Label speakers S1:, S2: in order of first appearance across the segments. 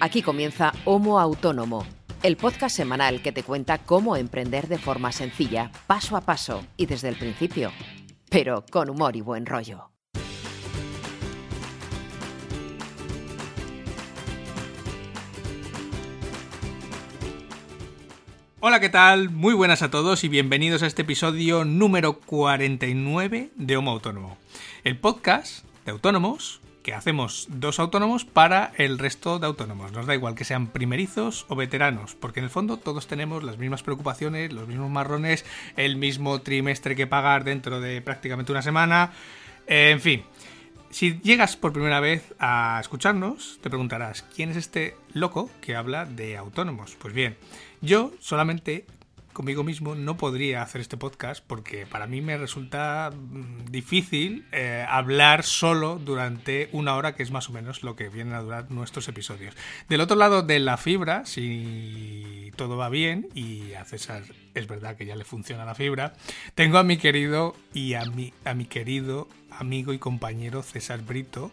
S1: Aquí comienza Homo Autónomo, el podcast semanal que te cuenta cómo emprender de forma sencilla, paso a paso y desde el principio, pero con humor y buen rollo.
S2: Hola, ¿qué tal? Muy buenas a todos y bienvenidos a este episodio número 49 de Homo Autónomo, el podcast de autónomos que hacemos dos autónomos para el resto de autónomos. Nos da igual que sean primerizos o veteranos, porque en el fondo todos tenemos las mismas preocupaciones, los mismos marrones, el mismo trimestre que pagar dentro de prácticamente una semana. En fin, si llegas por primera vez a escucharnos, te preguntarás, ¿quién es este loco que habla de autónomos? Pues bien, yo solamente conmigo mismo no podría hacer este podcast porque para mí me resulta mm, difícil eh, hablar solo durante una hora, que es más o menos lo que vienen a durar nuestros episodios. Del otro lado de la fibra, si todo va bien, y a César es verdad que ya le funciona la fibra, tengo a mi querido y a mi, a mi querido amigo y compañero César Brito,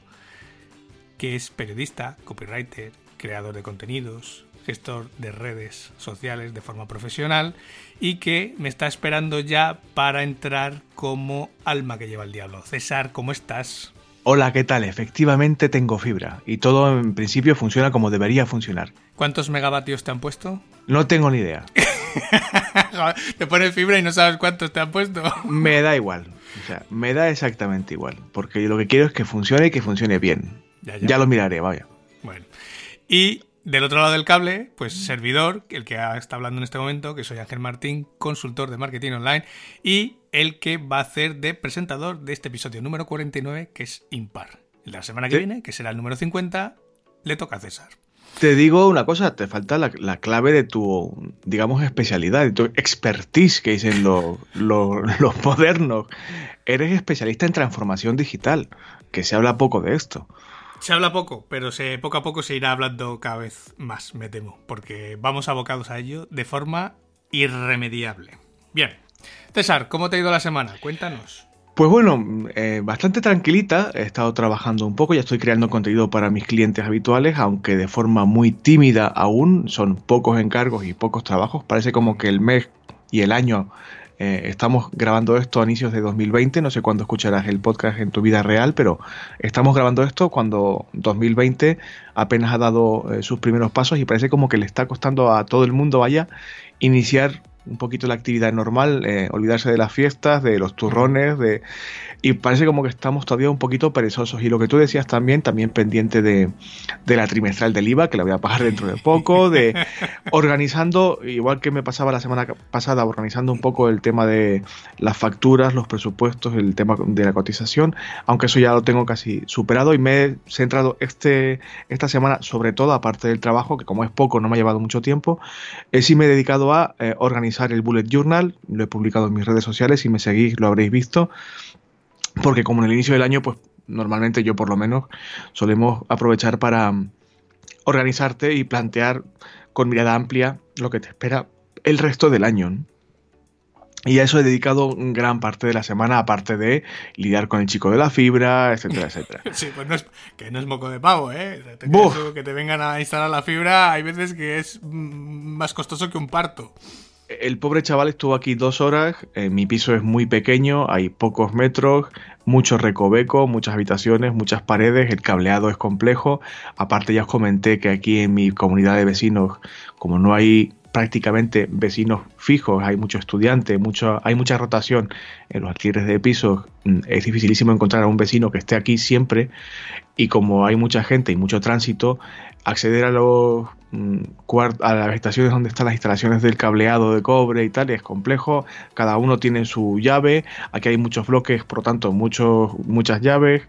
S2: que es periodista, copywriter, creador de contenidos, gestor de redes sociales de forma profesional y que me está esperando ya para entrar como alma que lleva el diablo. César, ¿cómo estás?
S3: Hola, ¿qué tal? Efectivamente tengo fibra y todo en principio funciona como debería funcionar.
S2: ¿Cuántos megavatios te han puesto?
S3: No tengo ni idea.
S2: te pones fibra y no sabes cuántos te han puesto.
S3: me da igual. O sea, me da exactamente igual. Porque lo que quiero es que funcione y que funcione bien. Ya, ya. ya lo miraré, vaya.
S2: Bueno. Y del otro lado del cable, pues servidor, el que está hablando en este momento, que soy Ángel Martín, consultor de marketing online, y el que va a hacer de presentador de este episodio número 49, que es impar. El de la semana que viene, que será el número 50, le toca a César.
S3: Te digo una cosa, te falta la, clave de tu, digamos, especialidad, de tu expertise, que dicen los, los modernos. Eres especialista en transformación digital, que se habla poco de esto.
S2: Se habla poco, pero se, poco a poco se irá hablando cada vez más, me temo, porque vamos abocados a ello de forma irremediable. Bien, César, ¿cómo te ha ido la semana? Cuéntanos.
S3: Pues bueno, eh, bastante tranquilita, he estado trabajando un poco, ya estoy creando contenido para mis clientes habituales, aunque de forma muy tímida aún, son pocos encargos y pocos trabajos, parece como que el mes y el año eh, estamos grabando esto a inicios de 2020, no sé cuándo escucharás el podcast en tu vida real, pero estamos grabando esto cuando 2020 apenas ha dado eh, sus primeros pasos y parece como que le está costando a todo el mundo, vaya, iniciar un poquito la actividad normal, eh, olvidarse de las fiestas, de los turrones, de y parece como que estamos todavía un poquito perezosos. Y lo que tú decías también, también pendiente de, de la trimestral del IVA, que la voy a pagar dentro de poco, de organizando, igual que me pasaba la semana pasada, organizando un poco el tema de las facturas, los presupuestos, el tema de la cotización, aunque eso ya lo tengo casi superado y me he centrado este, esta semana, sobre todo aparte del trabajo, que como es poco, no me ha llevado mucho tiempo, eh, sí me he dedicado a eh, organizar el Bullet Journal, lo he publicado en mis redes sociales, si me seguís lo habréis visto, porque como en el inicio del año, pues normalmente yo por lo menos solemos aprovechar para mm, organizarte y plantear con mirada amplia lo que te espera el resto del año. Y a eso he dedicado gran parte de la semana, aparte de lidiar con el chico de la fibra, etcétera, etcétera.
S2: Sí, pues no es, que no es moco de pavo, ¿eh? que te vengan a instalar la fibra, hay veces que es mm, más costoso que un parto
S3: el pobre chaval estuvo aquí dos horas, eh, mi piso es muy pequeño, hay pocos metros, mucho recoveco, muchas habitaciones, muchas paredes, el cableado es complejo, aparte ya os comenté que aquí en mi comunidad de vecinos, como no hay prácticamente vecinos fijos, hay muchos estudiantes, hay mucha rotación en los alquileres de pisos, mm, es dificilísimo encontrar a un vecino que esté aquí siempre. Y como hay mucha gente y mucho tránsito, acceder a los a las habitaciones donde están las instalaciones del cableado de cobre y tal es complejo cada uno tiene su llave aquí hay muchos bloques por lo tanto muchos muchas llaves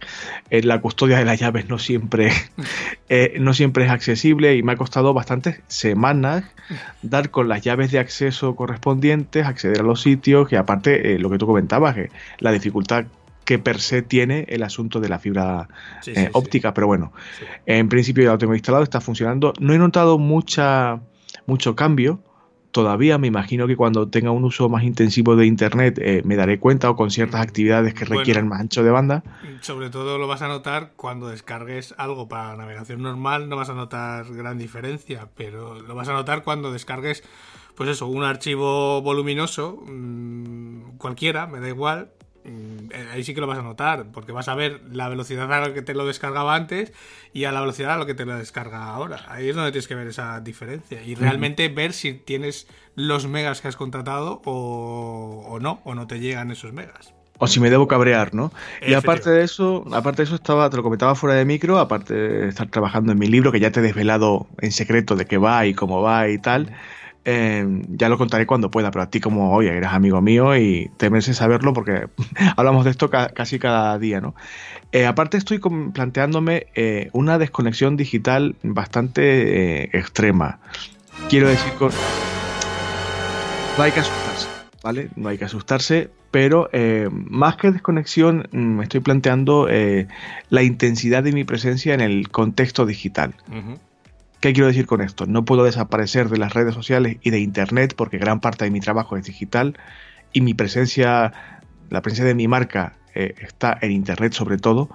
S3: eh, la custodia de las llaves no siempre eh, no siempre es accesible y me ha costado bastantes semanas dar con las llaves de acceso correspondientes acceder a los sitios y aparte eh, lo que tú comentabas la dificultad que per se tiene el asunto de la fibra eh, óptica, pero bueno, en principio ya lo tengo instalado, está funcionando. No he notado mucha, mucho cambio, todavía. Me imagino que cuando tenga un uso más intensivo de Internet eh, me daré cuenta o con ciertas actividades que requieran más ancho de banda.
S2: Sobre todo lo vas a notar cuando descargues algo para navegación normal, no vas a notar gran diferencia, pero lo vas a notar cuando descargues, pues eso, un archivo voluminoso, mmm, cualquiera, me da igual, Mm, ahí sí que lo vas a notar, porque vas a ver la velocidad a la que te lo descargaba antes y a la velocidad a la que te lo descarga ahora. Ahí es donde tienes que ver esa diferencia y realmente ver si tienes los megas que has contratado o, no, o no te llegan esos megas.
S3: O si me debo cabrear, ¿no? Y aparte de eso, aparte de eso estaba, te lo comentaba fuera de micro, aparte de estar trabajando en mi libro, que ya te he desvelado en secreto de qué va y cómo va y tal. Em, ya lo contaré cuando pueda, pero a ti como, oye, eres amigo mío y te mereces saberlo porque hablamos de esto casi cada día, ¿no? Eh, aparte estoy planteándome eh, una desconexión digital bastante eh, extrema. Quiero decir, con... no hay que asustarse, ¿vale? No hay que asustarse, pero más que desconexión mm, me estoy planteando la intensidad de mi presencia en el contexto digital. ¿Qué quiero decir con esto? No puedo desaparecer de las redes sociales y de Internet porque gran parte de mi trabajo es digital y mi presencia, la presencia de mi marca eh, está en Internet sobre todo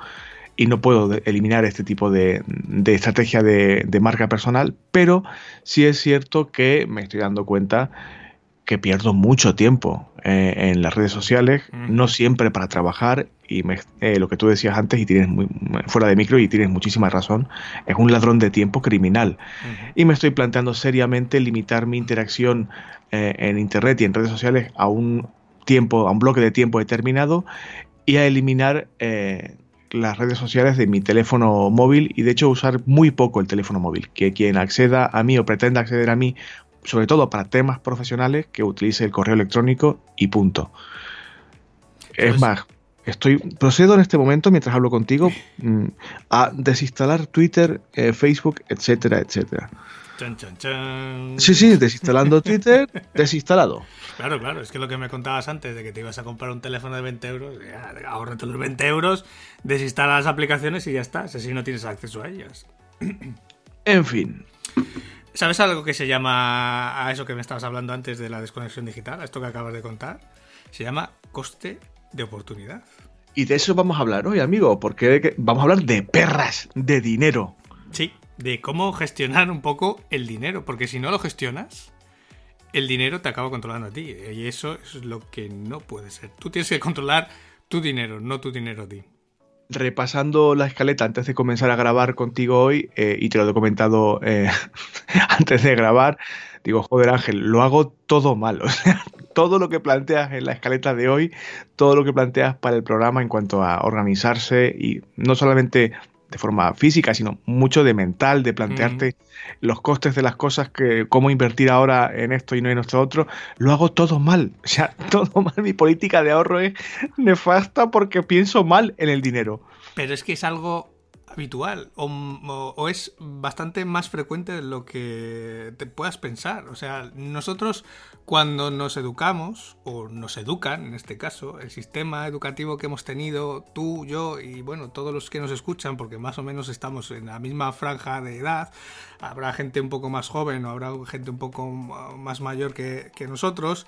S3: y no puedo eliminar este tipo de, estrategia de, marca personal, pero sí es cierto que me estoy dando cuenta que pierdo mucho tiempo eh, en las redes sociales, no siempre para trabajar, y eh, lo que tú decías antes, y tienes muy, fuera de micro, y tienes muchísima razón, es un ladrón de tiempo criminal. Y me estoy planteando seriamente limitar mi interacción eh, en Internet y en redes sociales a un tiempo, a un bloque de tiempo determinado, y a eliminar las redes sociales de mi teléfono móvil y de hecho usar muy poco el teléfono móvil. Que quien acceda a mí o pretenda acceder a mí sobre todo para temas profesionales, que utilice el correo electrónico y punto. Es pues más, estoy procedo en este momento, mientras hablo contigo, mm, a desinstalar Twitter, eh, Facebook, etcétera, etcétera. Sí, sí, desinstalando Twitter, desinstalado.
S2: Claro, claro, es que lo que me contabas antes de que te ibas a comprar un teléfono de 20 euros, ahorrate los 20 euros, desinstala las aplicaciones y ya está, así no tienes acceso a ellas.
S3: En fin.
S2: ¿Sabes algo que se llama a eso que me estabas hablando antes de la desconexión digital, a esto que acabas de contar? Se llama coste de oportunidad.
S3: Y de eso vamos a hablar hoy, amigo, porque vamos a hablar de perras, de dinero.
S2: Sí, de cómo gestionar un poco el dinero, porque si no lo gestionas, el dinero te acaba controlando a ti. Y eso es lo que no puede ser. Tú tienes que controlar tu dinero, no tu dinero a ti
S3: repasando la escaleta antes de comenzar a grabar contigo hoy, eh, y te lo he comentado eh, antes de grabar, digo, joder Ángel, lo hago todo mal. O sea, todo lo que planteas en la escaleta de hoy, todo lo que planteas para el programa en cuanto a organizarse y no solamente de forma física, sino mucho de mental, de plantearte los costes de las cosas, que cómo invertir ahora en esto y no en esto otro, lo hago todo mal. O sea, todo mal. Mi política de ahorro es nefasta porque pienso mal en el dinero.
S2: Pero es que es algo habitual o, es bastante más frecuente de lo que te puedas pensar. O sea, nosotros cuando nos educamos, o nos educan en este caso, el sistema educativo que hemos tenido, tú, yo y bueno, todos los que nos escuchan, porque más o menos estamos en la misma franja de edad, habrá gente un poco más joven o habrá gente un poco más mayor que, nosotros,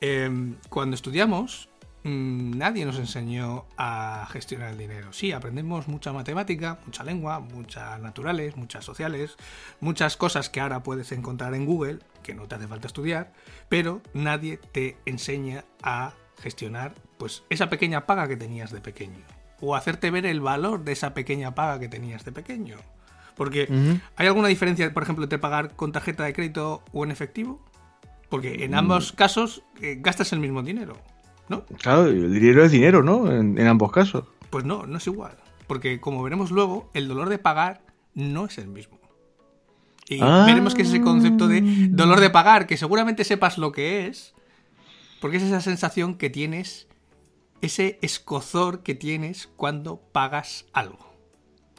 S2: eh, cuando estudiamos nadie nos enseñó a gestionar el dinero. Sí, aprendemos mucha matemática, mucha lengua, muchas naturales, muchas sociales, muchas cosas que ahora puedes encontrar en Google, que no te hace falta estudiar, pero nadie te enseña a gestionar pues esa pequeña paga que tenías de pequeño o hacerte ver el valor de esa pequeña paga que tenías de pequeño. Porque ¿hay alguna diferencia, por ejemplo, entre pagar con tarjeta de crédito o en efectivo? Porque en ambos mm. casos eh, gastas el mismo dinero. ¿No?
S3: Claro, el dinero es dinero, ¿no? En, ambos casos.
S2: Pues no, no es igual. Porque como veremos luego, el dolor de pagar no es el mismo. Y ah. veremos que es ese concepto de dolor de pagar, que seguramente sepas lo que es, porque es esa sensación que tienes, ese escozor que tienes cuando pagas algo.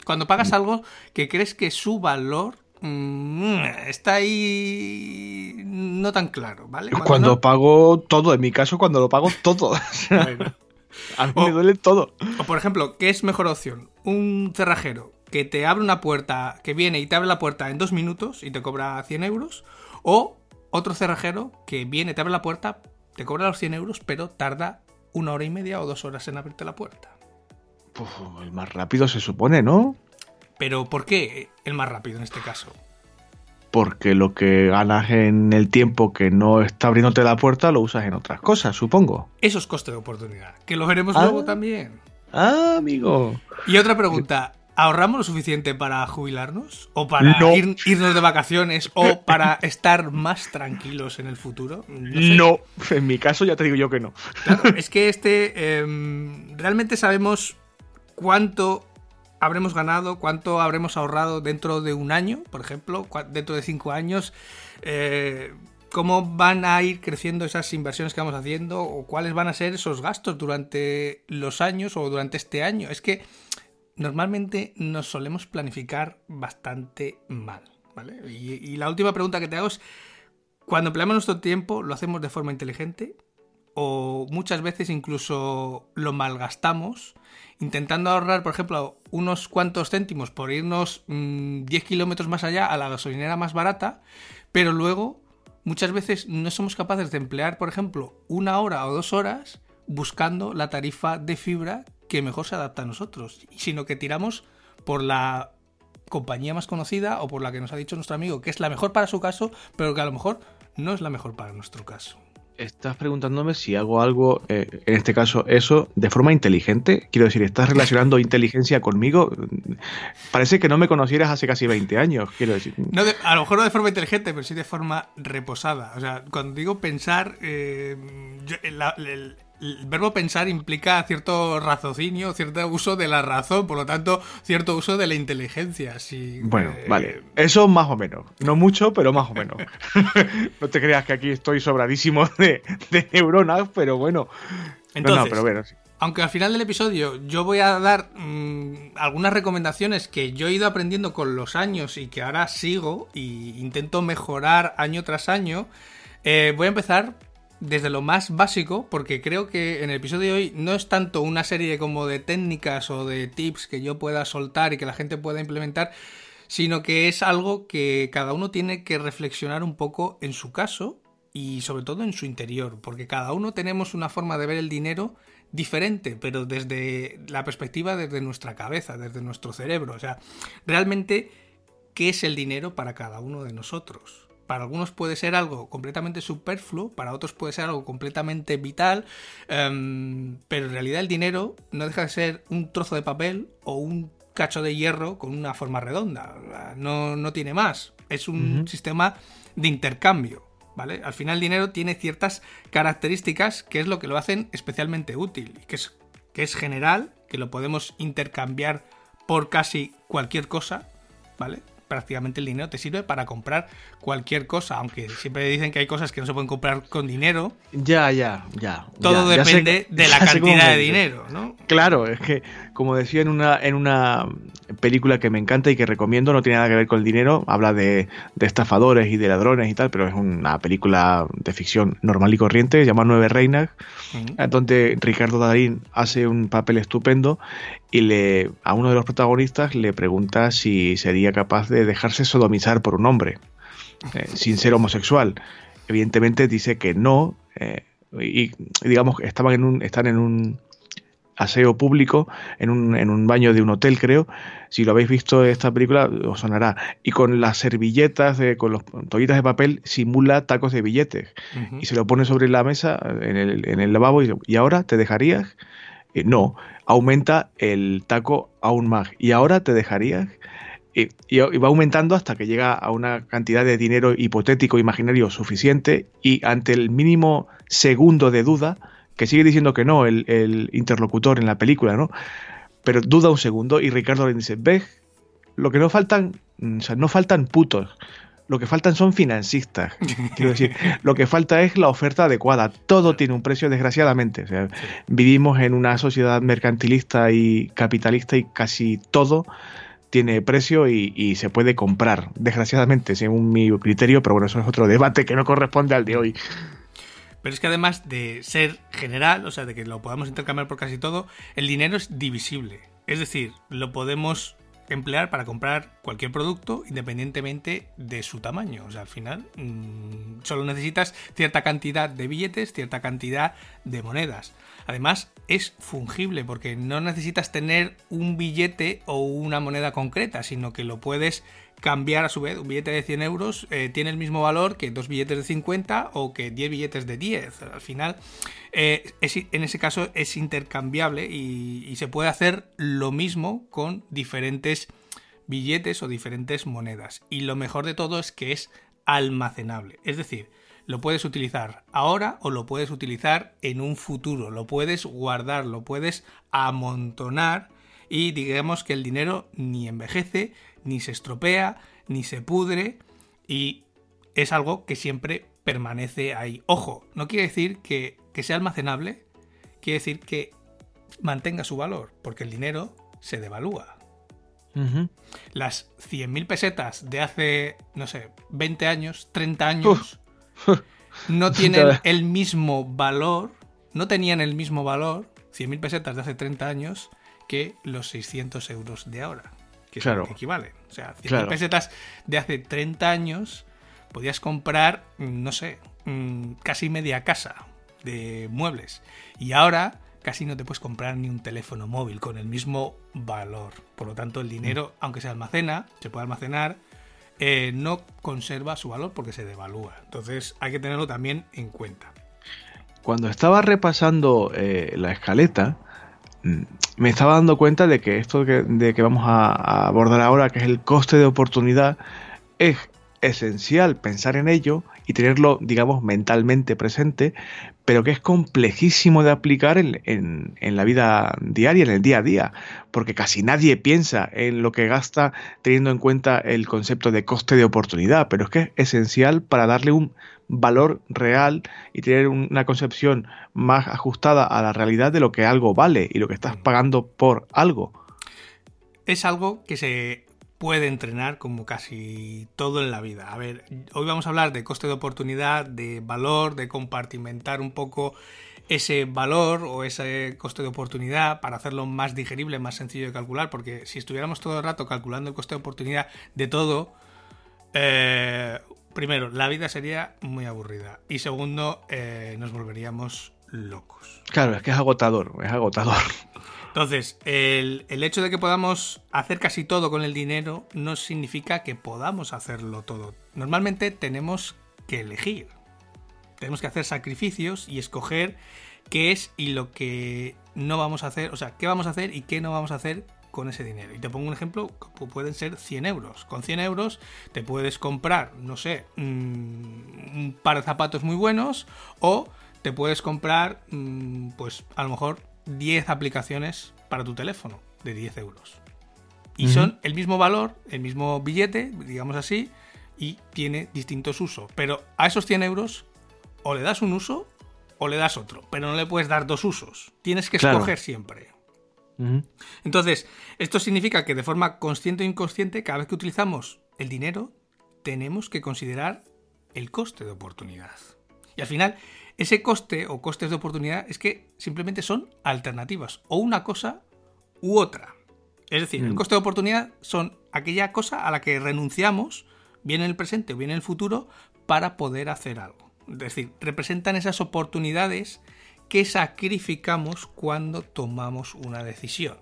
S2: Cuando pagas mm. algo que crees que su valor Mm, está ahí no tan claro, ¿vale?
S3: Cuando, pago todo, en mi caso, cuando lo pago todo. A mí me duele todo.
S2: O por ejemplo, ¿qué es mejor opción? Un cerrajero que te abre una puerta, que viene y te abre la puerta en dos minutos y te cobra 100 euros, o otro cerrajero que viene, te abre la puerta, te cobra los 100 euros, pero tarda una hora y media o dos horas en abrirte la puerta.
S3: Pues el más rápido se supone, ¿no?
S2: Pero ¿por qué el más rápido en este caso?
S3: Porque lo que ganas en el tiempo que no está abriéndote la puerta lo usas en otras cosas, supongo.
S2: Eso es coste de oportunidad, que lo veremos luego
S3: Ah.
S2: también.
S3: Ah, amigo.
S2: Y otra pregunta, ¿ahorramos lo suficiente para jubilarnos? ¿O para
S3: No.
S2: ir- irnos de vacaciones? ¿O para estar más tranquilos en el futuro? sé.
S3: No, en mi caso ya te digo yo que no.
S2: Claro, es que este em, realmente sabemos cuánto habremos ganado, cuánto habremos ahorrado dentro de un año, por ejemplo, dentro de cinco años, eh, cómo van a ir creciendo esas inversiones que vamos haciendo o cuáles van a ser esos gastos durante los años o durante este año. Es que normalmente nos solemos planificar bastante mal, ¿vale? Y la última pregunta que te hago es, cuando empleamos nuestro tiempo, ¿lo hacemos de forma inteligente? o muchas veces incluso lo malgastamos intentando ahorrar, por ejemplo, unos cuantos céntimos por irnos mm, 10 kilómetros más allá a la gasolinera más barata, pero luego muchas veces no somos capaces de emplear, por ejemplo, una hora o dos horas buscando la tarifa de fibra que mejor se adapta a nosotros, sino que tiramos por la compañía más conocida o por la que nos ha dicho nuestro amigo que es la mejor para su caso, pero que a lo mejor no es la mejor para nuestro caso.
S3: Estás preguntándome si hago algo, eh, en este caso eso, de forma inteligente. Quiero decir, ¿estás relacionando inteligencia conmigo? Parece que no me conocieras hace casi 20 años, quiero decir.
S2: No de- a lo mejor no de forma inteligente, pero sí de forma reposada. O sea, cuando digo pensar, eh, yo- la- el, el verbo pensar implica cierto raciocinio, cierto uso de la razón, por lo tanto, cierto uso de la inteligencia. Si,
S3: Bueno,
S2: eh,
S3: vale. Eso más o menos. No mucho, pero más o menos. no te creas que aquí estoy sobradísimo de, de neuronas, pero bueno.
S2: Entonces,
S3: no, no, pero bueno, sí.
S2: Aunque al final del episodio yo voy a dar mm, algunas recomendaciones que yo he ido aprendiendo con los años y que ahora sigo y intento mejorar año tras año, eh, voy a empezar desde lo más básico porque creo que en el episodio de hoy no es tanto una serie como de técnicas o de tips que yo pueda soltar y que la gente pueda implementar, sino que es algo que cada uno tiene que reflexionar un poco en su caso y sobre todo en su interior, porque cada uno tenemos una forma de ver el dinero diferente, pero desde la perspectiva desde nuestra cabeza, desde nuestro cerebro. O sea, realmente, ¿qué es el dinero para cada uno de nosotros? Para algunos puede ser algo completamente superfluo, para otros puede ser algo completamente vital, em, pero en realidad el dinero no deja de ser un trozo de papel o un cacho de hierro con una forma redonda. No, no tiene más. Es un sistema de intercambio. ¿Vale? Al final el dinero tiene ciertas características que es lo que lo hacen especialmente útil, y que es, que es general, que lo podemos intercambiar por casi cualquier cosa, ¿vale? Prácticamente el dinero te sirve para comprar cualquier cosa, aunque siempre dicen que hay cosas que no se pueden comprar con dinero,
S3: Ya, ya, ya.
S2: todo
S3: ya, ya sé-
S2: depende de la cantidad de dinero, ¿no?
S3: Claro, es que, como decía en una, en una película que me encanta y que recomiendo, no tiene nada que ver con el dinero, habla de, de estafadores y de ladrones y tal, pero es una película de ficción normal y corriente, se llama Nueve Reinas, donde Ricardo Darín hace un papel estupendo y le a uno de los protagonistas le pregunta si sería capaz de dejarse sodomizar por un hombre, eh, sin ser homosexual. Evidentemente dice que no, eh, y, digamos que estaban en un, están en un aseo público, en un, en un baño de un hotel, creo. Si lo habéis visto esta película, os sonará. Y con las servilletas, de, con los toallitas de papel, simula tacos de billetes y se lo pone sobre la mesa en el, en el lavabo y, dice, ¿y ahora te dejarías? Eh, no, aumenta el taco aún más. ¿Y ahora te dejarías? Y, va aumentando hasta que llega a una cantidad de dinero hipotético, imaginario suficiente y ante el mínimo segundo de duda, que sigue diciendo que no el, el interlocutor en la película, ¿no? Pero duda un segundo y Ricardo le dice, ¿ves? Lo que no faltan, mm, o sea, no faltan putos, lo que faltan son financistas. Quiero decir, lo que falta es la oferta adecuada. Todo tiene un precio, desgraciadamente. O sea, vivimos en una sociedad mercantilista y capitalista y casi todo tiene precio y, y se puede comprar, desgraciadamente, según mi criterio, pero bueno, eso es otro debate que no corresponde al de hoy.
S2: Pero es que además de ser general, o sea, de que lo podamos intercambiar por casi todo, el dinero es divisible. Es decir, lo podemos emplear para comprar cualquier producto independientemente de su tamaño. O sea, al final mmm, solo necesitas cierta cantidad de billetes, cierta cantidad de monedas. Además, es fungible porque no necesitas tener un billete o una moneda concreta, sino que lo puedes cambiar a su vez. Un billete de 100 euros eh, tiene el mismo valor que dos billetes de 50 o que 10 billetes de 10. Al final, eh, en ese caso es intercambiable y, y se puede hacer lo mismo con diferentes billetes o diferentes monedas. Y lo mejor de todo es que es almacenable. Es decir, lo puedes utilizar ahora o lo puedes utilizar en un futuro. Lo puedes guardar, lo puedes amontonar y digamos que el dinero ni envejece, ni se estropea, ni se pudre y es algo que siempre permanece ahí. Ojo, no quiere decir que, que sea almacenable, quiere decir que mantenga su valor, porque el dinero se devalúa. Uh -huh. Las 100.000 pesetas de hace, no sé, 20 años, 30 años, uh. no tienen el mismo valor, no tenían el mismo valor, 100.000 pesetas de hace 30 años, que los 600 euros de ahora, que claro. equivalen. O sea, 100.000 claro. pesetas de hace 30 años podías comprar, no sé, mm, casi media casa de muebles. Y ahora casi no te puedes comprar ni un teléfono móvil con el mismo valor. Por lo tanto, el dinero, aunque se almacena, se puede almacenar, eh, no conserva su valor porque se devalúa. Entonces hay que tenerlo también en cuenta.
S3: Cuando estaba repasando eh, la escaleta, mm, me estaba dando cuenta de que esto que, de que vamos a, a abordar ahora, que es el coste de oportunidad, es esencial pensar en ello y tenerlo, digamos, mentalmente presente, pero que es complejísimo de aplicar en, en, en, la vida diaria, en el día a día, porque casi nadie piensa en lo que gasta teniendo en cuenta el concepto de coste de oportunidad, pero es que es esencial para darle un valor real y tener una concepción más ajustada a la realidad de lo que algo vale y lo que estás pagando por algo.
S2: Es algo que se puede entrenar como casi todo en la vida. A ver, hoy vamos a hablar de coste de oportunidad, de valor, de compartimentar un poco ese valor o ese coste de oportunidad para hacerlo más digerible, más sencillo de calcular, porque si estuviéramos todo el rato calculando el coste de oportunidad de todo, eh, primero, la vida sería muy aburrida y segundo, eh, nos volveríamos locos.
S3: Claro, es que es agotador, es agotador.
S2: Entonces, el, el, hecho de que podamos hacer casi todo con el dinero no significa que podamos hacerlo todo. Normalmente tenemos que elegir. Tenemos que hacer sacrificios y escoger qué es y lo que no vamos a hacer, o sea, qué vamos a hacer y qué no vamos a hacer con ese dinero. Y te pongo un ejemplo, pueden ser 100 euros. Con 100 euros te puedes comprar, no sé, un par de zapatos muy buenos o te puedes comprar, pues a lo mejor 10 aplicaciones para tu teléfono de 10 euros. Y uh -huh. son el mismo valor, el mismo billete, digamos así, y tiene distintos usos. Pero a esos 100 euros o le das un uso o le das otro. Pero no le puedes dar dos usos. Tienes que escoger siempre. Uh -huh. Entonces, esto significa que de forma consciente o inconsciente, cada vez que utilizamos el dinero, tenemos que considerar el coste de oportunidad. Y al final, ese coste o costes de oportunidad es que simplemente son alternativas, o una cosa u otra. Es decir, mm. el coste de oportunidad son aquella cosa a la que renunciamos, bien en el presente o bien en el futuro, para poder hacer algo. Es decir, representan esas oportunidades que sacrificamos cuando tomamos una decisión.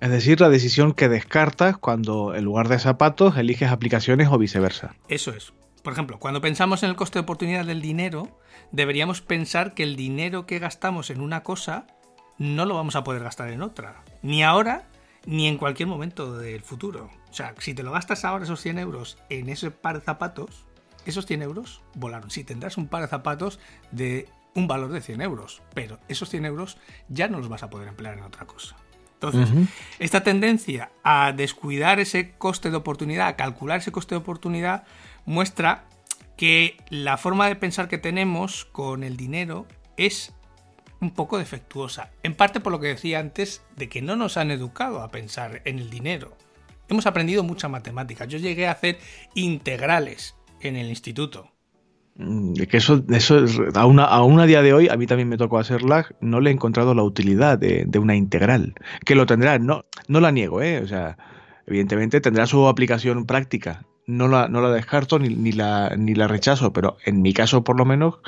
S3: Es decir, la decisión que descartas cuando en lugar de zapatos eliges aplicaciones o viceversa.
S2: Eso es. Por ejemplo, cuando pensamos en el coste de oportunidad del dinero, deberíamos pensar que el dinero que gastamos en una cosa no lo vamos a poder gastar en otra. Ni ahora, ni en cualquier momento del futuro. O sea, si te lo gastas ahora esos 100 euros en ese par de zapatos, esos 100 euros volaron. Sí, tendrás un par de zapatos de un valor de 100 euros, pero esos 100 euros ya no los vas a poder emplear en otra cosa. Entonces, uh -huh. esta tendencia a descuidar ese coste de oportunidad, a calcular ese coste de oportunidad, muestra que la forma de pensar que tenemos con el dinero es un poco defectuosa. En parte por lo que decía antes de que no nos han educado a pensar en el dinero. Hemos aprendido mucha matemática. Yo llegué a hacer integrales en el instituto.
S3: Mm, que eso, eso a, una, a día de hoy, a mí también me tocó hacerla, no le he encontrado la utilidad de, de una integral. Que lo tendrá, no, no la niego, ¿eh? O sea, evidentemente tendrá su aplicación práctica. No la, no la descarto ni, ni, la, ni la rechazo, pero en mi caso por lo menos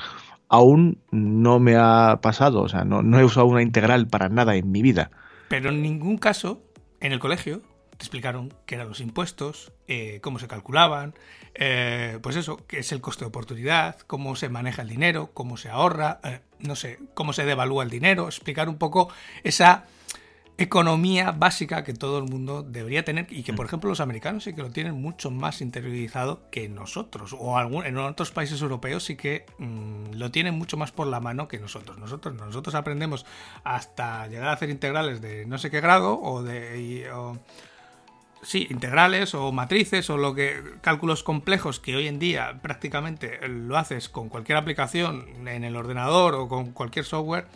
S3: aún no me ha pasado. O sea, no, no he usado una integral para nada en mi vida.
S2: Pero en ningún caso, en el colegio, te explicaron qué eran los impuestos, eh, cómo se calculaban, eh, pues eso, qué es el coste de oportunidad, cómo se maneja el dinero, cómo se ahorra, eh, no sé, cómo se devalúa el dinero, explicar un poco esa economía básica que todo el mundo debería tener y que, por ejemplo, los americanos sí que lo tienen mucho más interiorizado que nosotros, o algún, en otros países europeos sí que mm, lo tienen mucho más por la mano que nosotros. Nosotros, nosotros aprendemos hasta llegar a hacer integrales de no sé qué grado o de... o, sí, integrales o matrices o lo que cálculos complejos que hoy en día prácticamente lo haces con cualquier aplicación en el ordenador o con cualquier software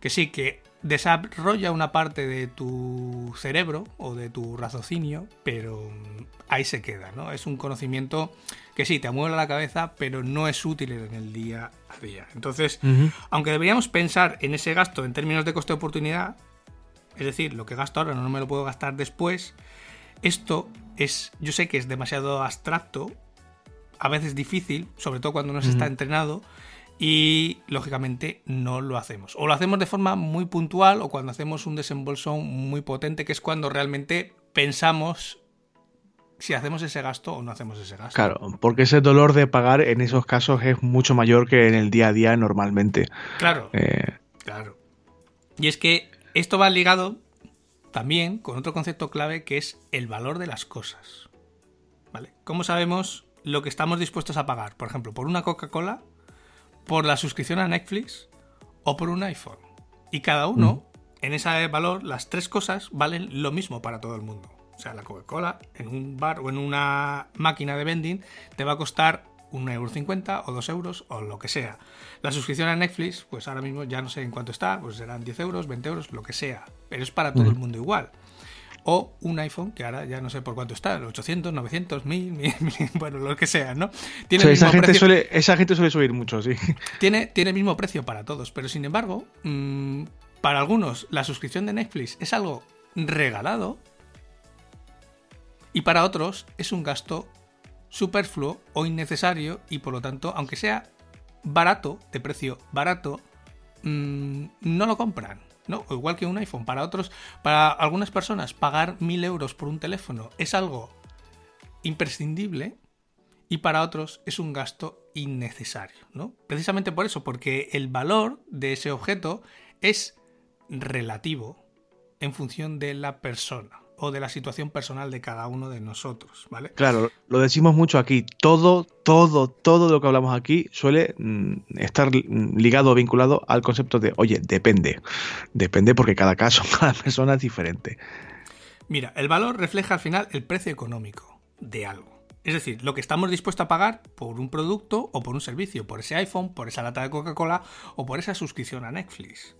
S2: que sí que desarrolla una parte de tu cerebro o de tu raciocinio, pero ahí se queda, ¿no? Es un conocimiento que sí, te amuebla la cabeza, pero no es útil en el día a día. Entonces, aunque deberíamos pensar en ese gasto en términos de coste de oportunidad, es decir, lo que gasto ahora no me lo puedo gastar después, esto es, yo sé que es demasiado abstracto, a veces difícil, sobre todo cuando no se está entrenado, y lógicamente no lo hacemos. O lo hacemos de forma muy puntual o cuando hacemos un desembolso muy potente, que es cuando realmente pensamos si hacemos ese gasto o no hacemos ese gasto.
S3: Claro, porque ese dolor de pagar en esos casos es mucho mayor que en el día a día normalmente.
S2: Claro.
S3: Eh,
S2: Claro. Y es que esto va ligado también con otro concepto clave que es el valor de las cosas. ¿Vale? ¿Cómo sabemos lo que estamos dispuestos a pagar? Por ejemplo, por una Coca-Cola, por la suscripción a Netflix o por un iPhone. Y cada uno, en ese valor, las tres cosas valen lo mismo para todo el mundo. O sea, la Coca-Cola en un bar o en una máquina de vending te va a costar 1,50€ o 2 euros o lo que sea. La suscripción a Netflix, pues ahora mismo ya no sé en cuánto está, pues serán 10 euros, 20 euros, lo que sea. Pero es para todo el mundo igual. O un iPhone, que ahora ya no sé por cuánto está, 800, 900, 1000, 1000, bueno, lo que sea, ¿no? Tiene
S3: o sea,
S2: el
S3: esa,
S2: mismo
S3: gente
S2: precio-
S3: suele, esa gente suele subir mucho, sí.
S2: tiene, tiene el mismo precio para todos, pero sin embargo, mm, para algunos la suscripción de Netflix es algo regalado y para otros es un gasto superfluo o innecesario y por lo tanto, aunque sea barato, de precio barato, mm, no lo compran. ¿No? Igual que un iPhone. Para otros, para algunas personas, pagar mil euros por un teléfono es algo imprescindible y para otros es un gasto innecesario, ¿no? Precisamente por eso, porque el valor de ese objeto es relativo en función de la persona o de la situación personal de cada uno de nosotros, ¿vale?
S3: Claro, lo decimos mucho aquí. Todo, todo, todo lo que hablamos aquí suele mm, estar ligado o vinculado al concepto de, oye, depende. Depende porque cada caso, cada persona es diferente.
S2: Mira, el valor refleja al final el precio económico de algo. Es decir, lo que estamos dispuestos a pagar por un producto o por un servicio, por ese iPhone, por esa lata de Coca-Cola o por esa suscripción a Netflix.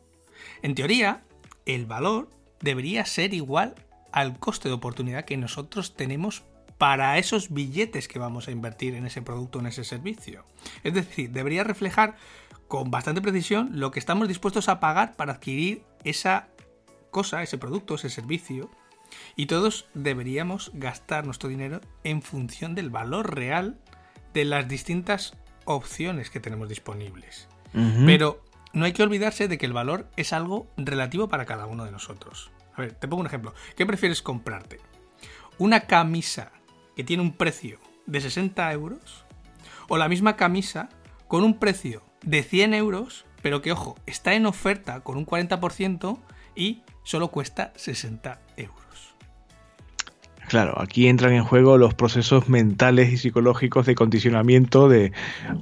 S2: En teoría, el valor debería ser igual al coste de oportunidad que nosotros tenemos para esos billetes que vamos a invertir en ese producto o en ese servicio. Es decir, debería reflejar con bastante precisión lo que estamos dispuestos a pagar para adquirir esa cosa, ese producto, ese servicio. Y todos deberíamos gastar nuestro dinero en función del valor real de las distintas opciones que tenemos disponibles. Pero no hay que olvidarse de que el valor es algo relativo para cada uno de nosotros. A ver, te pongo un ejemplo. ¿Qué prefieres comprarte? ¿Una camisa que tiene un precio de 60 euros? ¿O la misma camisa con un precio de 100 euros, pero que, ojo, está en oferta con un 40% y solo cuesta 60 euros?
S3: Claro, aquí entran en juego los procesos mentales y psicológicos de condicionamiento de,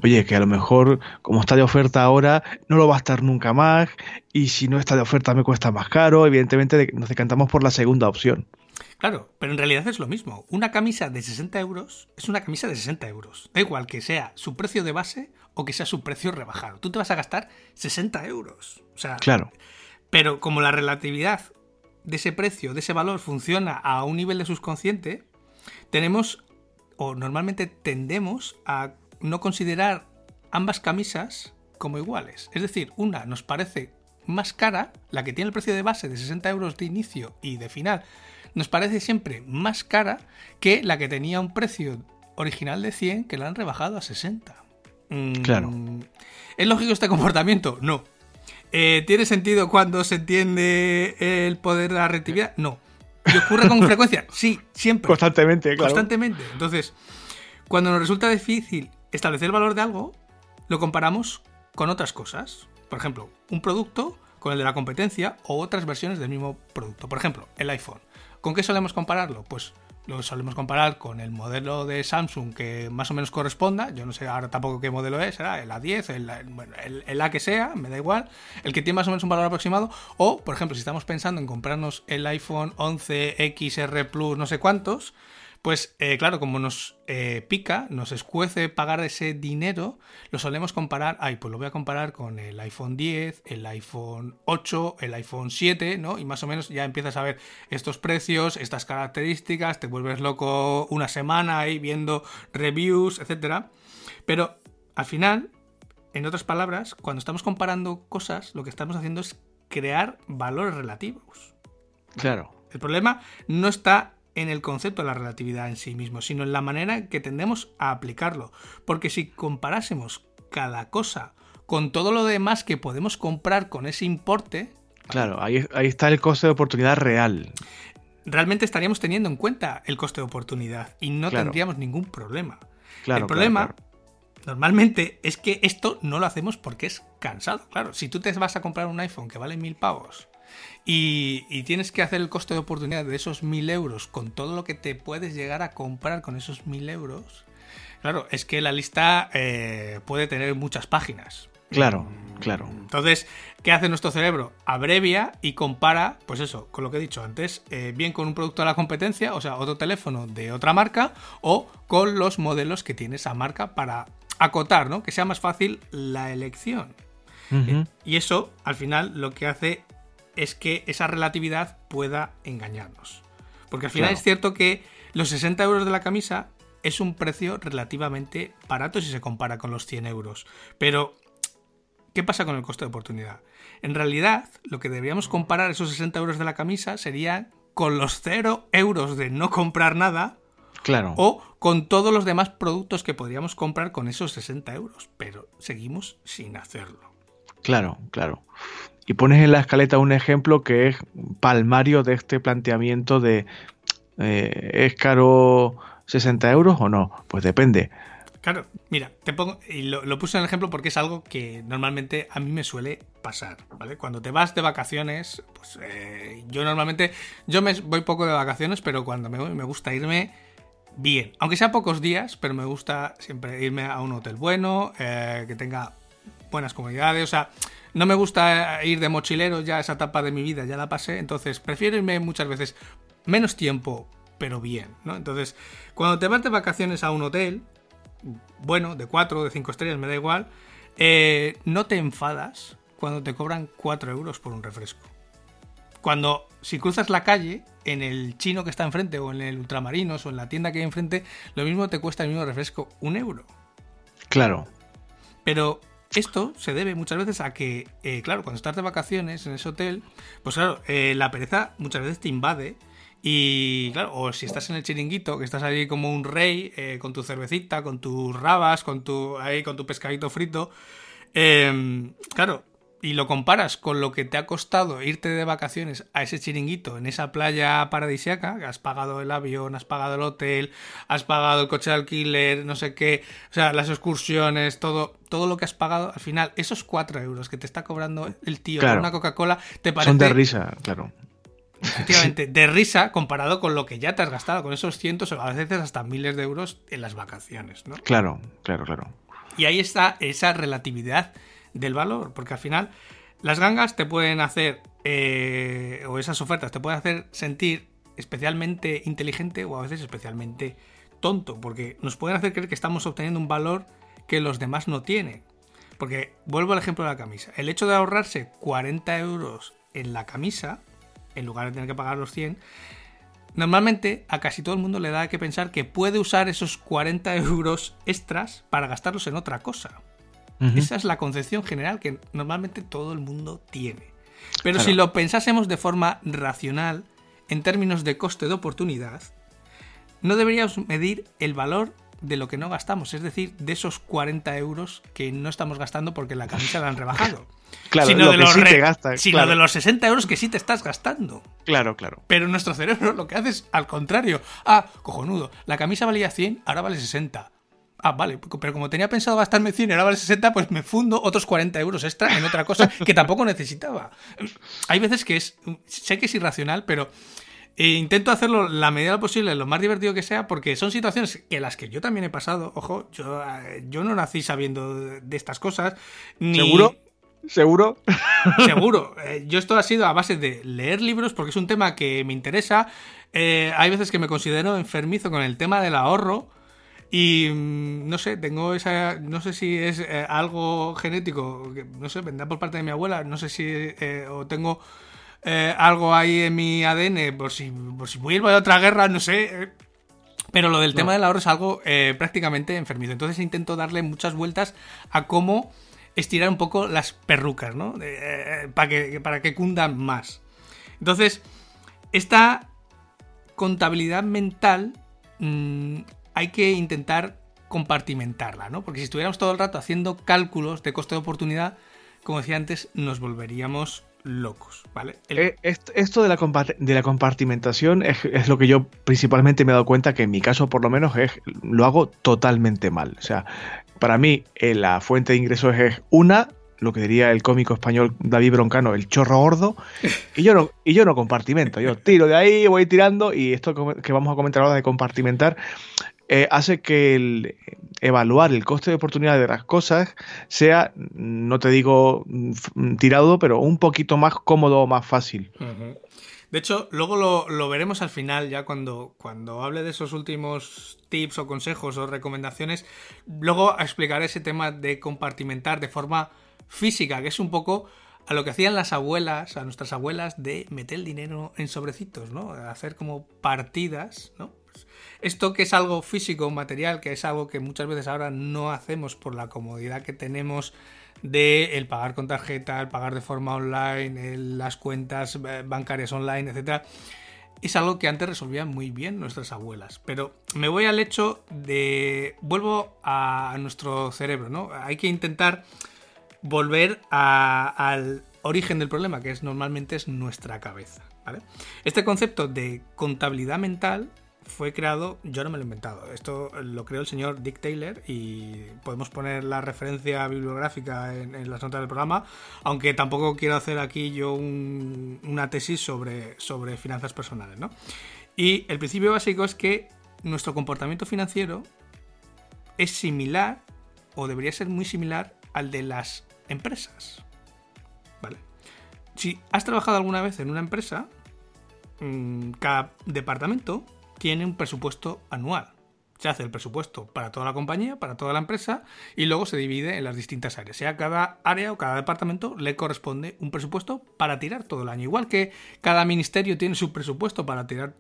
S3: oye, que a lo mejor como está de oferta ahora, no lo va a estar nunca más, y si no está de oferta me cuesta más caro, evidentemente de- nos decantamos por la segunda opción.
S2: Claro, pero en realidad es lo mismo. Una camisa de 60 euros es una camisa de 60 euros. Da igual que sea su precio de base o que sea su precio rebajado. Tú te vas a gastar 60 euros. O sea,
S3: Claro,
S2: pero como la relatividad de ese precio, de ese valor, funciona a un nivel de subconsciente, tenemos, o normalmente tendemos a no considerar ambas camisas como iguales. Es decir, una nos parece más cara, la que tiene el precio de base de 60 euros de inicio y de final nos parece siempre más cara que la que tenía un precio original de 100 que la han rebajado a 60.
S3: Mm, claro.
S2: ¿Es lógico este comportamiento? No. Eh, ¿Tiene sentido cuando se entiende el poder de la reactividad? No. ¿Y ocurre con frecuencia? Sí, siempre.
S3: Constantemente, claro.
S2: Constantemente. Entonces, cuando nos resulta difícil establecer el valor de algo, lo comparamos con otras cosas. Por ejemplo, un producto con el de la competencia o otras versiones del mismo producto. Por ejemplo, el iPhone. ¿Con qué solemos compararlo? Pues lo solemos comparar con el modelo de Samsung que más o menos corresponda. Yo no sé ahora tampoco qué modelo es, será el A10, el, el, A que sea, me da igual. El que tiene más o menos un valor aproximado. O, por ejemplo, si estamos pensando en comprarnos el iPhone 11 XR Plus, no sé cuántos, pues eh, claro, como nos eh, pica, nos escuece pagar ese dinero, lo solemos comparar, ay, pues lo voy a comparar con el iPhone 10, el iPhone 8, el iPhone 7, ¿no? Y más o menos ya empiezas a ver estos precios, estas características, te vuelves loco una semana ahí viendo reviews, etc. Pero al final, en otras palabras, cuando estamos comparando cosas, lo que estamos haciendo es crear valores relativos.
S3: Claro.
S2: El problema no está en el concepto de la relatividad en sí mismo, sino en la manera que tendemos a aplicarlo. Porque si comparásemos cada cosa con todo lo demás que podemos comprar con ese importe...
S3: Claro, ahí, ahí está el coste de oportunidad real.
S2: Realmente estaríamos teniendo en cuenta el coste de oportunidad y no tendríamos ningún problema. el problema normalmente es que esto no lo hacemos porque es cansado. Claro, si tú te vas a comprar un iPhone que vale mil pavos y, tienes que hacer el coste de oportunidad de esos mil euros con todo lo que te puedes llegar a comprar con esos mil euros, claro, es que la lista eh, puede tener muchas páginas.
S3: Claro, claro.
S2: Entonces, ¿qué hace nuestro cerebro? Abrevia y compara, pues eso, con lo que he dicho antes, eh, bien con un producto de la competencia, o sea, otro teléfono de otra marca, o con los modelos que tiene esa marca para acotar, ¿no? Que sea más fácil la elección. Y eso, al final, lo que hace es que esa relatividad pueda engañarnos. Porque al final es cierto que los 60 euros de la camisa es un precio relativamente barato si se compara con los 100 euros. Pero, ¿qué pasa con el coste de oportunidad? En realidad, lo que deberíamos comparar esos 60 euros de la camisa sería con los 0 euros de no comprar nada.
S3: Claro.
S2: O con todos los demás productos que podríamos comprar con esos 60 euros. Pero seguimos sin hacerlo.
S3: Claro, claro y pones en la escaleta un ejemplo que es palmario de este planteamiento de eh, ¿es caro 60 euros o no? Pues depende.
S2: Claro, mira, te pongo, y lo, puse en el ejemplo porque es algo que normalmente a mí me suele pasar, ¿vale? Cuando te vas de vacaciones, pues eh, yo normalmente, yo me voy poco de vacaciones, pero cuando me voy me gusta irme bien, aunque sea pocos días, pero me gusta siempre irme a un hotel bueno, eh, que tenga buenas comodidades, o sea, no me gusta ir de mochilero, ya esa etapa de mi vida ya la pasé, entonces prefiero irme muchas veces menos tiempo, pero bien, ¿no? Entonces, cuando te vas de vacaciones a un hotel, bueno, de 4 o de 5 estrellas, me da igual, eh, no te enfadas cuando te cobran 4 euros por un refresco. Cuando, si cruzas la calle, en el chino que está enfrente, o en el ultramarinos, o en la tienda que hay enfrente, lo mismo te cuesta el mismo refresco, un euro.
S3: Claro.
S2: Pero esto se debe muchas veces a que, eh, claro, cuando estás de vacaciones en ese hotel, pues claro, eh, la pereza muchas veces te invade. Y claro, o si estás en el chiringuito, que estás ahí como un rey, eh, con tu cervecita, con tus rabas, con tu, ahí, con tu pescadito frito. Em, claro, y lo comparas con lo que te ha costado irte de vacaciones a ese chiringuito en esa playa paradisiaca, que has pagado el avión, has pagado el hotel, has pagado el coche de alquiler, no sé qué, o sea, las excursiones, todo, todo lo que has pagado, al final, esos cuatro euros que te está cobrando el tío con una Coca-Cola, te parece...
S3: Son de risa, claro.
S2: Efectivamente, de risa comparado con lo que ya te has gastado, con esos cientos o a veces hasta miles de euros en las vacaciones, ¿no?
S3: Claro, claro, claro.
S2: Y ahí está esa relatividad del valor, porque al final las gangas te pueden hacer, eh, o esas ofertas te pueden hacer sentir especialmente inteligente o a veces especialmente tonto, porque nos pueden hacer creer que estamos obteniendo un valor que los demás no tienen. Porque vuelvo al ejemplo de la camisa. El hecho de ahorrarse 40 euros en la camisa, en lugar de tener que pagar los 100, normalmente a casi todo el mundo le da que pensar que puede usar esos 40 euros extras para gastarlos en otra cosa. Esa es la concepción general que normalmente todo el mundo tiene. Pero si lo pensásemos de forma racional, en términos de coste de oportunidad, no deberíamos medir el valor de lo que no gastamos, es decir, de esos 40 euros que no estamos gastando porque la camisa la han rebajado.
S3: Claro,
S2: sino
S3: lo
S2: de los
S3: sí
S2: re-
S3: te gastas,
S2: sino
S3: claro.
S2: de los 60 euros que sí te estás gastando.
S3: Claro, claro.
S2: Pero nuestro cerebro lo que hace es al contrario. Ah, cojonudo, la camisa valía 100, ahora vale 60. Ah, vale, pero como tenía pensado gastarme 100 y ahora vale 60, pues me fundo otros 40 euros extra en otra cosa que tampoco necesitaba. Hay veces que es, sé que es irracional, pero eh, intento hacerlo la medida posible, lo más divertido que sea, porque son situaciones que las que yo también he pasado. Ojo, yo, eh, yo no nací sabiendo de, de estas cosas. Ni,
S3: ¿Seguro? ¿Seguro?
S2: Seguro. Eh, yo esto ha sido a base de leer libros porque es un tema que me interesa. Eh, hay veces que me considero enfermizo con el tema del ahorro. Y mm, no sé, tengo esa. No sé si es eh, algo genético, que, no sé, vendrá por parte de mi abuela. No sé si. eh, o tengo eh, algo ahí en mi ADN por si, por si vuelvo a otra guerra, no sé. pero lo del tema del ahorro es algo prácticamente enfermizo. Entonces intento darle muchas vueltas a cómo estirar un poco las perrucas, ¿no? Para, que, para que cundan más. Entonces, esta contabilidad mental mmm, hay que intentar compartimentarla, ¿no? Porque si estuviéramos todo el rato haciendo cálculos de coste de oportunidad, como decía antes, nos volveríamos locos, ¿vale?
S3: Eh, est- Esto de la, de la compartimentación es, lo que yo principalmente me he dado cuenta que en mi caso por lo menos lo hago totalmente mal. O sea, para mí eh, la fuente de ingresos es una, lo que diría el cómico español David Broncano, el chorro gordo, y yo no, y yo no compartimento, yo tiro de ahí, voy tirando y esto que vamos a comentar ahora de compartimentar eh, hace que el evaluar el coste de oportunidad de las cosas sea, no te digo tirado, pero un poquito más cómodo o más fácil.
S2: De hecho, luego lo, lo veremos al final, ya cuando, cuando hable de esos últimos tips o consejos o recomendaciones. Luego explicaré ese tema de compartimentar de forma física, que es un poco a lo que hacían las abuelas, a nuestras abuelas, de meter el dinero en sobrecitos, ¿no? Hacer como partidas, ¿no? Esto que es algo físico, material, que es algo que muchas veces ahora no hacemos por la comodidad que tenemos de el pagar con tarjeta, el pagar de forma online, las cuentas eh, bancarias online, etcétera, es algo que antes resolvían muy bien nuestras abuelas. Pero me voy al hecho de. Vuelvo a nuestro cerebro, ¿no? Hay que intentar volver al origen del problema, que es normalmente es nuestra cabeza. Este concepto de contabilidad mental fue creado, yo no me lo he inventado, esto lo creó el señor Dick Taylor y podemos poner la referencia bibliográfica en, las notas del programa, aunque tampoco quiero hacer aquí yo un- una tesis sobre, sobre finanzas personales. ¿no? Y el principio básico es que nuestro comportamiento financiero es similar o debería ser muy similar al de las empresas. ¿Vale? Si has trabajado alguna vez en una empresa, mm, cada departamento tiene un presupuesto anual. Se hace el presupuesto para toda la compañía, para toda la empresa, y luego se divide en las distintas áreas. Sea cada área o cada departamento le corresponde un presupuesto para tirar todo el año. Igual que cada ministerio tiene su presupuesto para tirar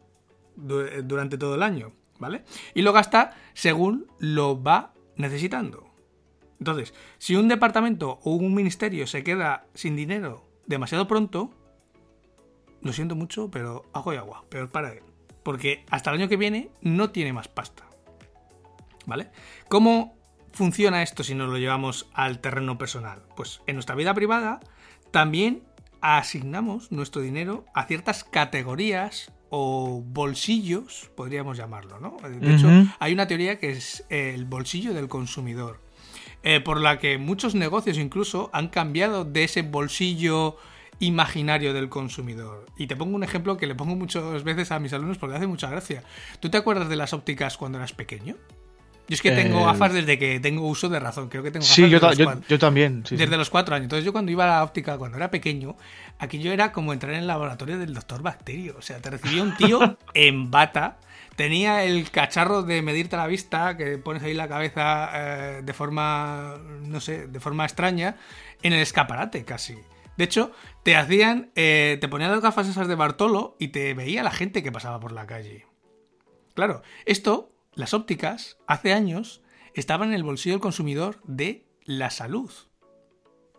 S2: du- durante todo el año, ¿vale? Y lo gasta según lo va necesitando. Entonces, si un departamento o un ministerio se queda sin dinero demasiado pronto, lo siento mucho, pero ajo y agua, peor para él. Porque hasta el año que viene no tiene más pasta. ¿Vale? ¿Cómo funciona esto si nos lo llevamos al terreno personal? Pues en nuestra vida privada también asignamos nuestro dinero a ciertas categorías o bolsillos, podríamos llamarlo, ¿no? De hecho, hay una teoría que es el bolsillo del consumidor, eh, por la que muchos negocios incluso han cambiado de ese bolsillo imaginario del consumidor. Y te pongo un ejemplo que le pongo muchas veces a mis alumnos porque hace mucha gracia. ¿Tú te acuerdas de las ópticas cuando eras pequeño? Yo es que tengo
S3: Eh,
S2: gafas desde que tengo uso de razón. Creo que tengo gafas
S3: Sí, yo, ta- yo-
S2: cuatro-
S3: yo también. sí, sí.
S2: desde los cuatro años. Entonces yo cuando iba a la óptica, cuando era pequeño, aquello era como entrar en el laboratorio del doctor Bacterio. O sea, te recibía un tío en bata, tenía el cacharro de medirte la vista, que pones ahí la cabeza eh, de forma, no sé, de forma extraña, en el escaparate casi. De hecho, te hacían, eh, te ponían las gafas esas de Bartolo y te veía la gente que pasaba por la calle. Claro, esto, las ópticas, hace años estaban en el bolsillo del consumidor de la salud.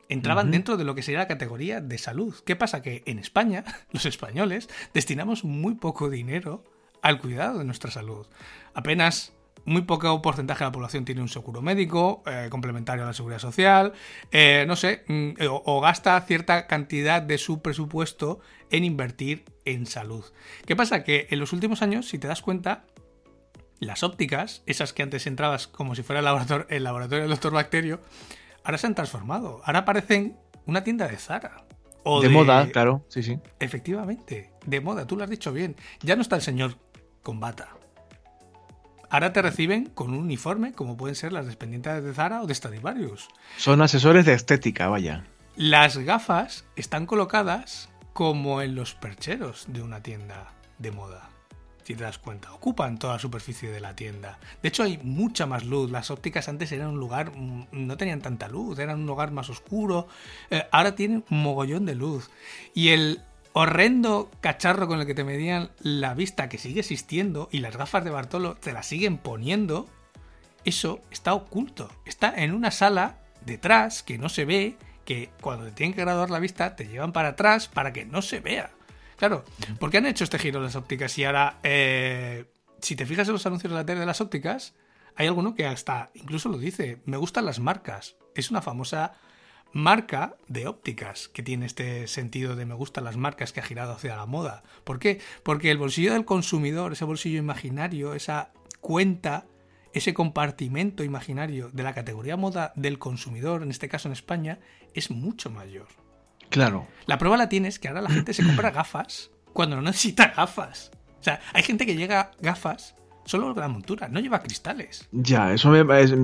S2: entraban dentro de lo que sería la categoría de salud. ¿Qué pasa? Que en España, los españoles, destinamos muy poco dinero al cuidado de nuestra salud. Apenas muy poco porcentaje de la población tiene un seguro médico eh, complementario a la seguridad social, eh, no sé, mm, o, gasta cierta cantidad de su presupuesto en invertir en salud. ¿Qué pasa? Que en los últimos años, si te das cuenta, las ópticas, esas que antes entrabas como si fuera el laboratorio, el laboratorio del doctor Bacterio, ahora se han transformado. Ahora parecen una tienda de Zara.
S3: O de, moda, claro, sí, sí.
S2: Efectivamente, de moda, tú lo has dicho bien. Ya no está el señor con bata. Ahora te reciben con un uniforme, como pueden ser las dependientes de Zara o de Stradivarius.
S3: Son asesores de estética, vaya.
S2: Las gafas están colocadas como en los percheros de una tienda de moda si te das cuenta. Ocupan toda la superficie de la tienda. De hecho, hay mucha más luz. Las ópticas antes eran un lugar, mm, no tenían tanta luz, eran un lugar más oscuro. Eh, ahora tienen un mogollón de luz. Y el horrendo cacharro con el que te medían la vista, que sigue existiendo, y las gafas de Bartolo te las siguen poniendo, eso está oculto. Está en una sala detrás que no se ve, que cuando te tienen que graduar la vista te llevan para atrás para que no se vea. Claro, ¿por qué han hecho este giro las ópticas? Y ahora, eh, si te fijas en los anuncios de la tele de las ópticas, hay alguno que hasta incluso lo dice, me gustan las marcas. Es una famosa marca de ópticas que tiene este sentido de me gustan las marcas que ha girado hacia la moda. ¿Por qué? Porque el bolsillo del consumidor, ese bolsillo imaginario, esa cuenta, ese compartimento imaginario de la categoría moda del consumidor, en este caso en España, es mucho mayor.
S3: Claro.
S2: La prueba la tienes que ahora la gente se compra gafas cuando no necesita gafas. O sea, hay gente que llega gafas solo la montura, no lleva cristales.
S3: Ya, eso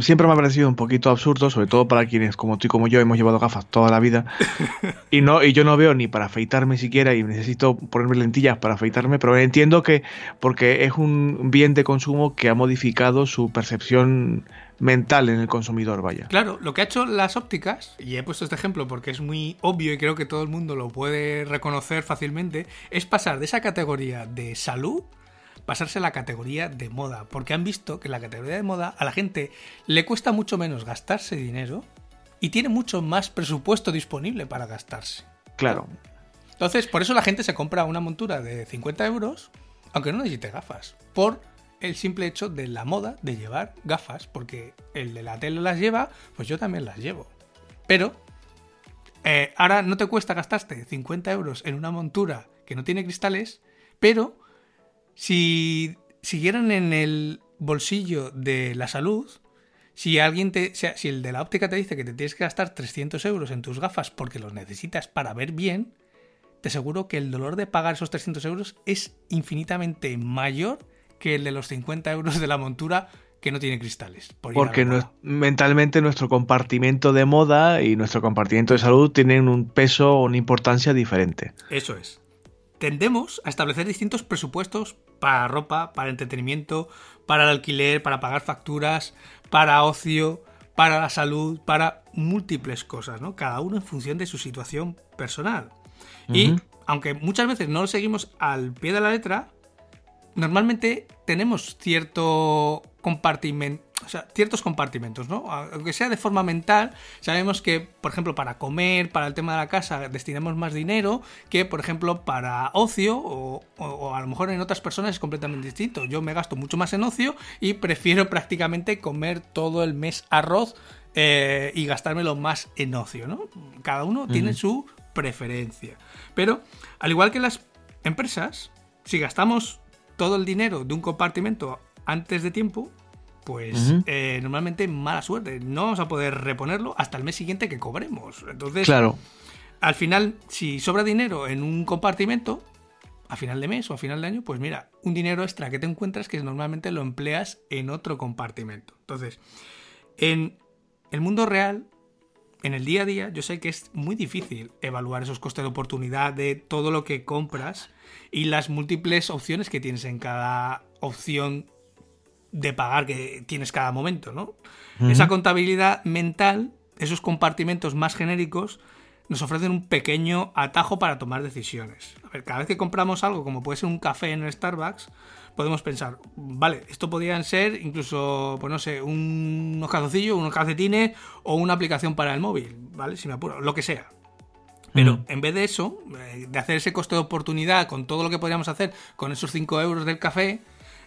S3: siempre me ha parecido un poquito absurdo, sobre todo para quienes como tú y como yo hemos llevado gafas toda la vida. y no y yo no veo ni para afeitarme siquiera y necesito ponerme lentillas para afeitarme, pero entiendo que porque es un bien de consumo que ha modificado su percepción mental en el consumidor, vaya.
S2: Claro, lo que ha hecho las ópticas, y he puesto este ejemplo porque es muy obvio y creo que todo el mundo lo puede reconocer fácilmente, es pasar de esa categoría de salud pasarse a la categoría de moda, porque han visto que la categoría de moda a la gente le cuesta mucho menos gastarse dinero y tiene mucho más presupuesto disponible para gastarse.
S3: Claro.
S2: Entonces, por eso la gente se compra una montura de 50 euros, aunque no necesite gafas, por el simple hecho de la moda de llevar gafas, porque el de la tele las lleva, pues yo también las llevo. Pero eh, ahora no te cuesta gastarte 50 euros en una montura que no tiene cristales, pero si siguieran en el bolsillo de la salud, si alguien te, si el de la óptica te dice que te tienes que gastar 300 euros en tus gafas porque los necesitas para ver bien, te aseguro que el dolor de pagar esos 300 euros es infinitamente mayor que el de los 50 euros de la montura que no tiene cristales.
S3: Porque mentalmente nuestro compartimento de moda y nuestro compartimento de salud tienen un peso o una importancia diferente.
S2: Eso es. Tendemos a establecer distintos presupuestos para ropa, para entretenimiento, para el alquiler, para pagar facturas, para ocio, para la salud, para múltiples cosas, ¿no? Cada uno en función de su situación personal. Y aunque muchas veces no lo seguimos al pie de la letra, normalmente tenemos cierto compartimento, o sea, ciertos compartimentos, ¿no? Aunque sea de forma mental, sabemos que, por ejemplo, para comer, para el tema de la casa, destinamos más dinero que, por ejemplo, para ocio o, a lo mejor en otras personas es completamente distinto. Yo me gasto mucho más en ocio y prefiero prácticamente comer todo el mes arroz eh, y gastármelo más en ocio, ¿no? Cada uno tiene su preferencia. Pero, al igual que las empresas, si gastamos todo el dinero de un compartimento antes de tiempo, pues eh, normalmente mala suerte. No vamos a poder reponerlo hasta el mes siguiente que cobremos. Entonces,
S3: claro.
S2: al final, si sobra dinero en un compartimento, a final de mes o a final de año, pues mira, un dinero extra que te encuentras que normalmente lo empleas en otro compartimento. Entonces, en el mundo real, en el día a día, yo sé que es muy difícil evaluar esos costes de oportunidad de todo lo que compras y las múltiples opciones que tienes en cada opción de pagar que tienes cada momento, ¿no? Esa contabilidad mental, esos compartimentos más genéricos, nos ofrecen un pequeño atajo para tomar decisiones. A ver, cada vez que compramos algo, como puede ser un café en el Starbucks, podemos pensar, vale, esto podrían ser incluso, pues no sé, unos calzoncillos, unos calcetines o una aplicación para el móvil. ¿vale? Si me apuro, lo que sea. Pero en vez de eso, eh, de hacer ese coste de oportunidad con todo lo que podríamos hacer con esos 5 euros del café,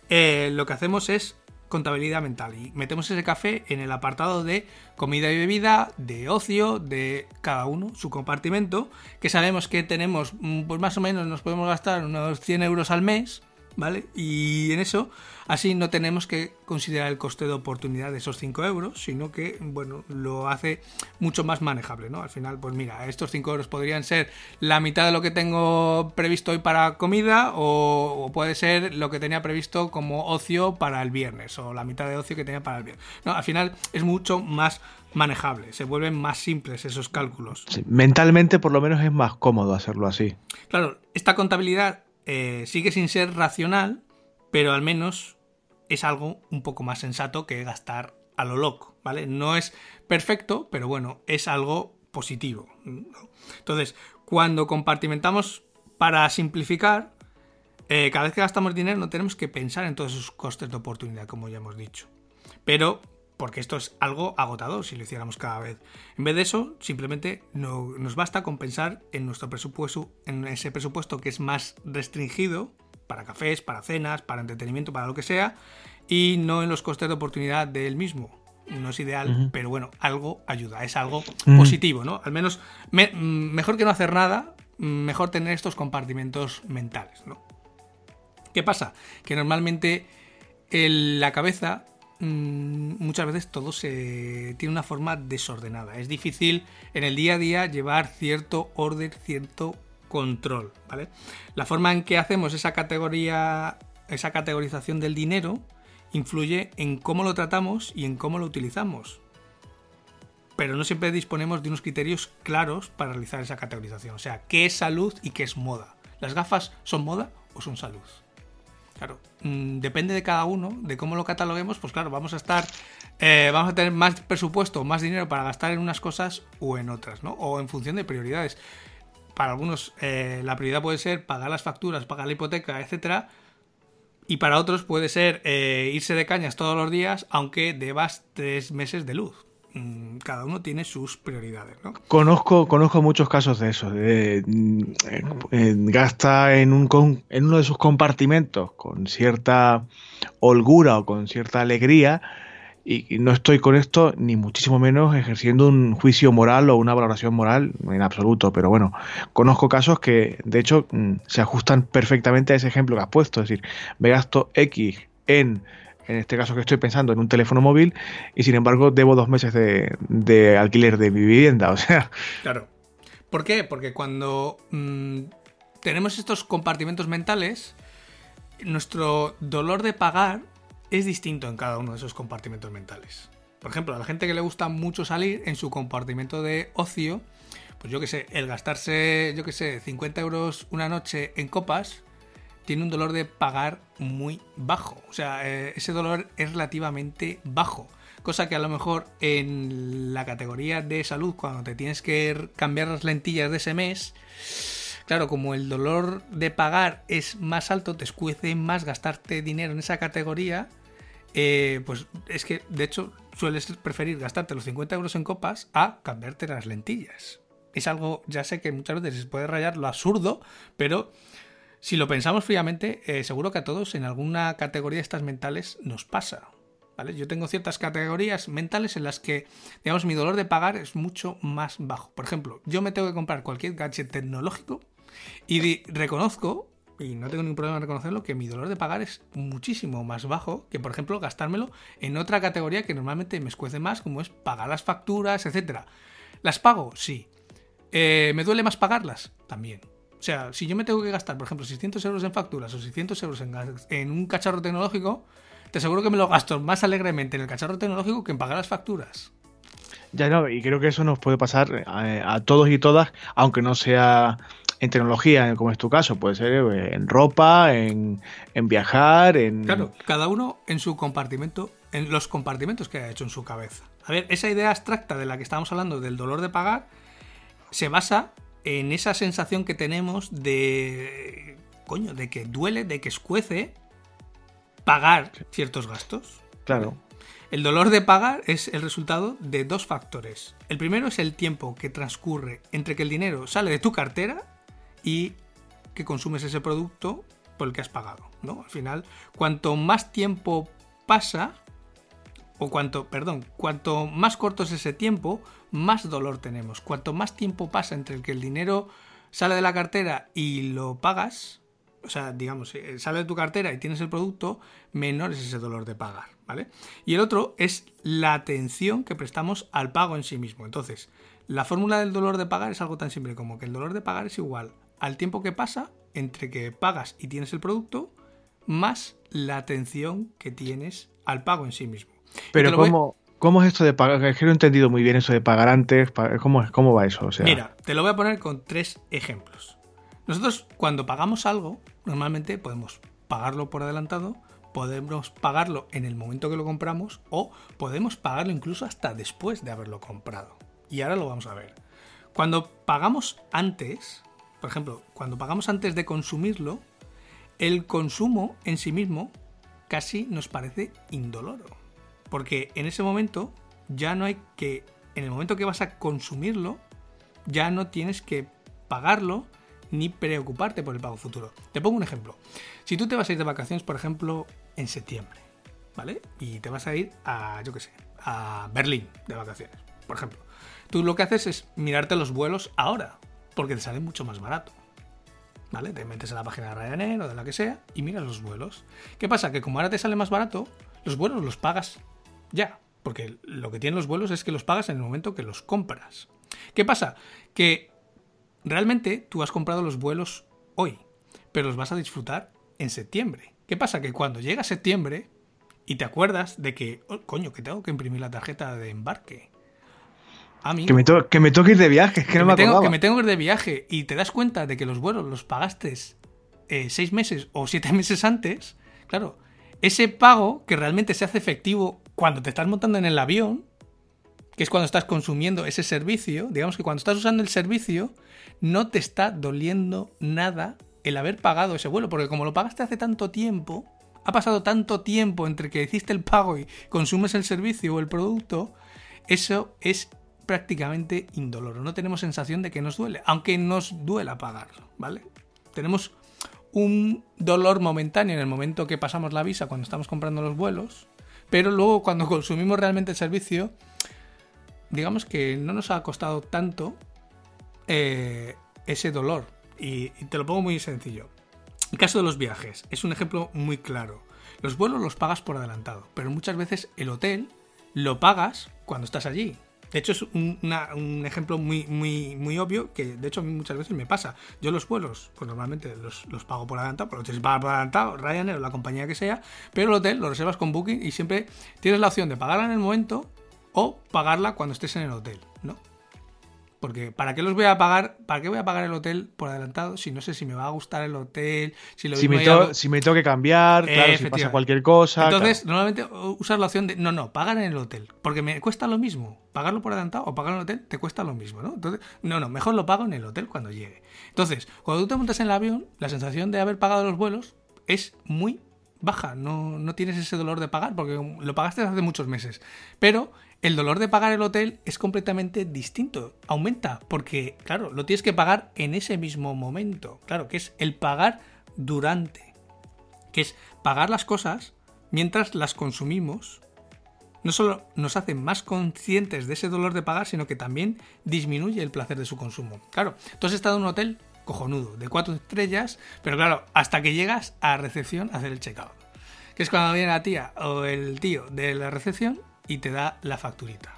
S2: eh, lo que hacemos es contabilidad mental y metemos ese café en el apartado de comida y bebida, de ocio, de cada uno, su compartimento, que sabemos que tenemos, mm, pues más o menos nos podemos gastar unos 100 euros al mes, ¿vale? Y en eso, así no tenemos que considerar el coste de oportunidad de esos 5 euros, sino que, bueno, lo hace mucho más manejable, ¿no? Al final, pues mira, estos 5 euros podrían ser la mitad de lo que tengo previsto hoy para comida o, o puede ser lo que tenía previsto como ocio para el viernes o la mitad de ocio que tenía para el viernes. No, al final es mucho más manejable, se vuelven más simples esos cálculos.
S3: Sí, mentalmente por lo menos es más cómodo hacerlo así.
S2: Claro, esta contabilidad eh, sigue sin ser racional, pero al menos es algo un poco más sensato que gastar a lo loco, ¿vale? No es perfecto, pero bueno, es algo positivo. Entonces, cuando compartimentamos para simplificar, eh, cada vez que gastamos dinero no tenemos que pensar en todos esos costes de oportunidad, como ya hemos dicho. Pero porque esto es algo agotador si lo hiciéramos cada vez. En vez de eso, simplemente no, nos basta con pensar en nuestro presupuesto, en ese presupuesto que es más restringido para cafés, para cenas, para entretenimiento, para lo que sea, y no en los costes de oportunidad del mismo. No es ideal, pero bueno, algo ayuda, es algo
S3: Ujú.
S2: positivo, ¿no? Al menos me- mm, mejor que no hacer nada, mm, mejor tener estos compartimentos mentales, ¿no? ¿Qué pasa? Que normalmente en la cabeza mm, muchas veces todo se tiene una forma desordenada. Es difícil en el día a día llevar cierto orden, cierto control, ¿vale? La forma en que hacemos esa categoría, esa categorización del dinero influye en cómo lo tratamos y en cómo lo utilizamos. Pero no siempre disponemos de unos criterios claros para realizar esa categorización. O sea, ¿qué es salud y qué es moda? ¿Las gafas son moda o son salud? Claro, mm, depende de cada uno, de cómo lo cataloguemos, pues claro, vamos a estar, eh, vamos a tener más presupuesto, más dinero para gastar en unas cosas o en otras, ¿no? O en función de prioridades. Para algunos eh, la prioridad puede ser pagar las facturas, pagar la hipoteca, etcétera, y para otros puede ser eh, irse de cañas todos los días, aunque debas tres meses de luz. Mm, Cada uno tiene sus prioridades, ¿no?
S3: Conozco, conozco muchos casos de eso. mm, gasta en, un, con- en uno de sus compartimentos con cierta holgura o con cierta alegría y, y no estoy con esto ni muchísimo menos ejerciendo un juicio moral o una valoración moral en absoluto. Pero bueno, conozco casos que de hecho mm, se ajustan perfectamente a ese ejemplo que has puesto. Es decir, me gasto X en... En este caso que estoy pensando en un teléfono móvil y sin embargo debo dos meses de, alquiler de mi vivienda. O sea,
S2: Claro. ¿Por qué? Porque cuando mm, tenemos estos compartimentos mentales, nuestro dolor de pagar es distinto en cada uno de esos compartimentos mentales. Por ejemplo, a la gente que le gusta mucho salir en su compartimento de ocio, pues yo que sé, el gastarse, yo que sé, 50 euros una noche en copas, tiene un dolor de pagar muy bajo. O sea, eh, ese dolor es relativamente bajo. Cosa que a lo mejor en la categoría de salud, cuando te tienes que cambiar las lentillas de ese mes, claro, como el dolor de pagar es más alto, te escuece más gastarte dinero en esa categoría, eh, pues es que de hecho sueles preferir gastarte los 50 euros en copas a cambiarte las lentillas. Es algo, ya sé que muchas veces se puede rayar lo absurdo, pero si lo pensamos fríamente, eh, seguro que a todos en alguna categoría de estas mentales nos pasa. ¿vale? Yo tengo ciertas categorías mentales en las que, digamos, mi dolor de pagar es mucho más bajo. Por ejemplo, yo me tengo que comprar cualquier gadget tecnológico y reconozco, y no tengo ningún problema en reconocerlo, que mi dolor de pagar es muchísimo más bajo que, por ejemplo, gastármelo en otra categoría que normalmente me escuece más, como es pagar las facturas, etcétera. ¿Las pago? Sí. Eh, ¿Me duele más pagarlas? También. O sea, si yo me tengo que gastar, por ejemplo, 600 euros en facturas o 600 euros en, en un cacharro tecnológico, te aseguro que me lo gasto más alegremente en el cacharro tecnológico que en pagar las facturas.
S3: Ya no, y creo que eso nos puede pasar eh, a, todos y todas, aunque no sea en tecnología, como es tu caso, puede ser eh, en ropa, en, en viajar, en...
S2: Claro, cada uno en su compartimento, en los compartimentos que ha hecho en su cabeza. A ver, esa idea abstracta de la que estábamos hablando del dolor de pagar se basa en esa sensación que tenemos de coño, de que duele, de que escuece pagar ciertos gastos.
S3: Claro.
S2: El dolor de pagar es el resultado de dos factores. El primero es el tiempo que transcurre entre que el dinero sale de tu cartera y que consumes ese producto por el que has pagado, ¿no? Al final, cuanto más tiempo pasa, o cuanto, perdón, cuanto más corto es ese tiempo, más dolor tenemos. Cuanto más tiempo pasa entre el que el dinero sale de la cartera y lo pagas, o sea, digamos, eh, sale de tu cartera y tienes el producto, menor es ese dolor de pagar, ¿vale? Y el otro es la atención que prestamos al pago en sí mismo. Entonces, la fórmula del dolor de pagar es algo tan simple como que el dolor de pagar es igual al tiempo que pasa entre que pagas y tienes el producto, más la atención que tienes al pago en sí mismo.
S3: Pero ¿cómo, ¿cómo, es esto de pagar? Es que no he entendido muy bien eso de pagar antes. ¿Cómo, cómo va eso? sea...
S2: Mira, te lo voy a poner con tres ejemplos. Nosotros cuando pagamos algo, normalmente podemos pagarlo por adelantado, podemos pagarlo en el momento que lo compramos o podemos pagarlo incluso hasta después de haberlo comprado. Y ahora lo vamos a ver. Cuando pagamos antes, por ejemplo, cuando pagamos antes de consumirlo, el consumo en sí mismo casi nos parece indoloro. Porque en ese momento ya no hay que, en el momento que vas a consumirlo, ya no tienes que pagarlo ni preocuparte por el pago futuro. Te pongo un ejemplo. Si tú te vas a ir de vacaciones, por ejemplo, en septiembre, ¿vale? Y te vas a ir a, yo qué sé, a Berlín de vacaciones, por ejemplo. Tú lo que haces es mirarte los vuelos ahora, porque te sale mucho más barato. ¿Vale? Te metes en la página de Ryanair o de la que sea y miras los vuelos. ¿Qué pasa? Que como ahora te sale más barato, los vuelos los pagas ya. Porque lo que tienen los vuelos es que los pagas en el momento que los compras. ¿Qué pasa? Que realmente tú has comprado los vuelos hoy, pero los vas a disfrutar en septiembre. ¿Qué pasa? Que cuando llega septiembre y te acuerdas de que, oh, coño, que tengo que imprimir la tarjeta de embarque
S3: que, me que me toque ir de viaje, que, no me,
S2: tengo, que me tengo que ir de viaje y te das cuenta de que los vuelos los pagaste eh, seis meses o siete meses antes, claro, ese pago que realmente se hace efectivo cuando te estás montando en el avión, que es cuando estás consumiendo ese servicio, digamos que cuando estás usando el servicio, no te está doliendo nada el haber pagado ese vuelo, porque como lo pagaste hace tanto tiempo, ha pasado tanto tiempo entre que hiciste el pago y consumes el servicio o el producto, eso es prácticamente indoloro. No tenemos sensación de que nos duele, aunque nos duela pagarlo, ¿vale? Tenemos un dolor momentáneo en el momento que pasamos la visa cuando estamos comprando los vuelos, pero luego cuando consumimos realmente el servicio, digamos que no nos ha costado tanto eh, ese dolor. Y, te lo pongo muy sencillo. El caso de los viajes es un ejemplo muy claro. Los vuelos los pagas por adelantado, pero muchas veces el hotel lo pagas cuando estás allí. De hecho, es un ejemplo muy, muy, muy obvio que, de hecho, muchas veces me pasa. Yo los vuelos, pues normalmente los, pago por adelantado, por lo pagar por adelantado, Ryanair o la compañía que sea, pero el hotel lo reservas con Booking y siempre tienes la opción de pagarla en el momento o pagarla cuando estés en el hotel, ¿no? Porque ¿para qué los voy a pagar? ¿Para qué voy a pagar el hotel por adelantado si no sé si me va a gustar el hotel? Si, lo
S3: si, me, si me tengo que cambiar, claro, si pasa cualquier cosa.
S2: Entonces, normalmente usas la opción de no, no, pagar en el hotel. Porque me cuesta lo mismo. Pagarlo por adelantado o pagar en el hotel te cuesta lo mismo, ¿no? Entonces, no, no, mejor lo pago en el hotel cuando llegue. Entonces, cuando tú te montas en el avión, la sensación de haber pagado los vuelos es muy baja. No, no tienes ese dolor de pagar porque lo pagaste hace muchos meses. Pero el dolor de pagar el hotel es completamente distinto, aumenta, porque, claro, lo tienes que pagar en ese mismo momento, claro, que es el pagar durante, que es pagar las cosas mientras las consumimos. No solo nos hace más conscientes de ese dolor de pagar, sino que también disminuye el placer de su consumo. Claro, tú has estado en un hotel cojonudo, de cuatro estrellas, pero claro, hasta que llegas a recepción a hacer el checkout. Que es cuando viene la tía o el tío de la recepción y te da la facturita.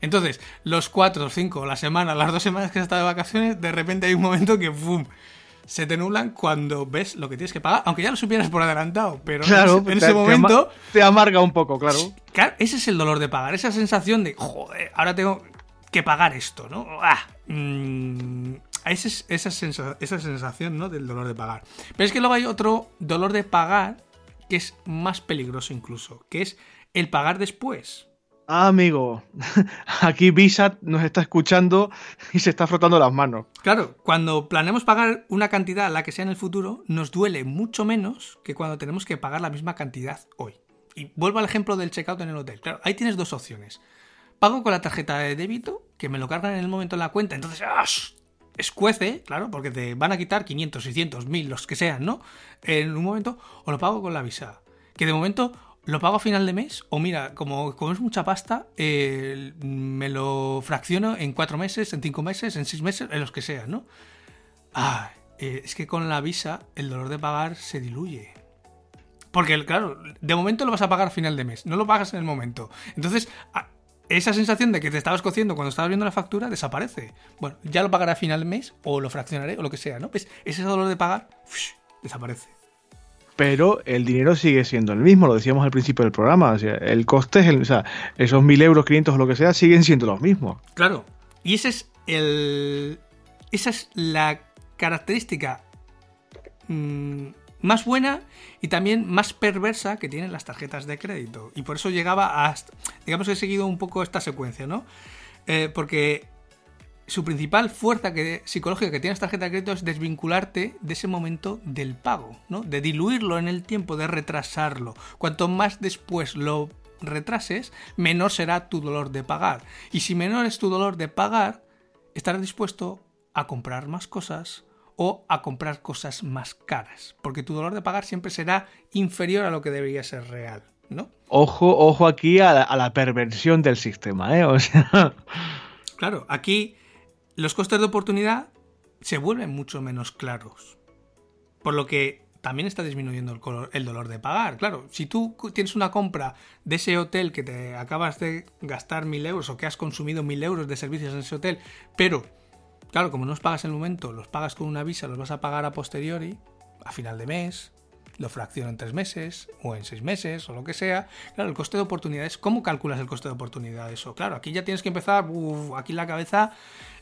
S2: Entonces, los cuatro, cinco, la semana, las dos semanas que has estado de vacaciones, de repente hay un momento que ¡pum! se te nublan cuando ves lo que tienes que pagar, aunque ya lo supieras por adelantado, pero en ese, momento...
S3: Te, amarga un poco, claro.
S2: Ese es el dolor de pagar, esa sensación de, joder, ahora tengo que pagar esto, ¿no? Ah, esa, sensación, ¿no? Del dolor de pagar. Pero es que luego hay otro dolor de pagar que es más peligroso incluso, que es el pagar después.
S3: Ah, amigo, aquí Visa nos está escuchando y se está frotando las manos.
S2: Claro, cuando planeamos pagar una cantidad, la que sea en el futuro, nos duele mucho menos que cuando tenemos que pagar la misma cantidad hoy. y vuelvo al ejemplo del checkout en el hotel. Claro, ahí tienes dos opciones. Pago con la tarjeta de débito, que me lo cargan en el momento en la cuenta, entonces ¡ah! Escuece, claro, porque te van a quitar 500, 600, 1000, los que sean, ¿no? En un momento, o lo pago con la visa. Que de momento lo pago a final de mes, o mira, como, como es mucha pasta, eh, me lo fracciono en cuatro meses, en cinco meses, en seis meses, en los que sean, ¿no? Ah, es que con la visa el dolor de pagar se diluye. Porque, claro, de momento lo vas a pagar a final de mes, no lo pagas en el momento. Entonces, esa sensación de que te estabas cociendo cuando estabas viendo la factura desaparece. Bueno, ya lo pagaré a final de mes, o lo fraccionaré, o lo que sea, ¿no? Pues ese dolor de pagar desaparece.
S3: Pero el dinero sigue siendo el mismo, lo decíamos al principio del programa. O sea, el coste es el, o sea, esos mil euros, 500 o lo que sea, siguen siendo los mismos.
S2: Claro. Y ese es el. Esa es la característica mm, más buena y también más perversa que tienen las tarjetas de crédito. Y por eso llegaba a... Digamos que he seguido un poco esta secuencia, ¿no? Eh, porque su principal fuerza psicológica que tiene esta tarjeta de crédito es desvincularte de ese momento del pago, ¿no? De diluirlo en el tiempo, de retrasarlo. Cuanto más después lo retrases, menor será tu dolor de pagar. Y si menor es tu dolor de pagar, estarás dispuesto a comprar más cosas, o a comprar cosas más caras, porque tu dolor de pagar siempre será inferior a lo que debería ser real, ¿no?
S3: Ojo, ojo aquí a la, perversión del sistema, ¿eh? O sea...
S2: Claro, aquí los costes de oportunidad se vuelven mucho menos claros, por lo que también está disminuyendo el, el, dolor de pagar. Claro, si tú tienes una compra de ese hotel que te acabas de gastar mil euros o que has consumido mil euros de servicios en ese hotel, pero Claro, como no los pagas en el momento, los pagas con una visa, los vas a pagar a posteriori, a final de mes, lo fracciono en tres meses o en seis meses o lo que sea. Claro, el coste de oportunidades, ¿cómo calculas el coste de oportunidad? Eso, claro, aquí ya tienes que empezar, aquí la cabeza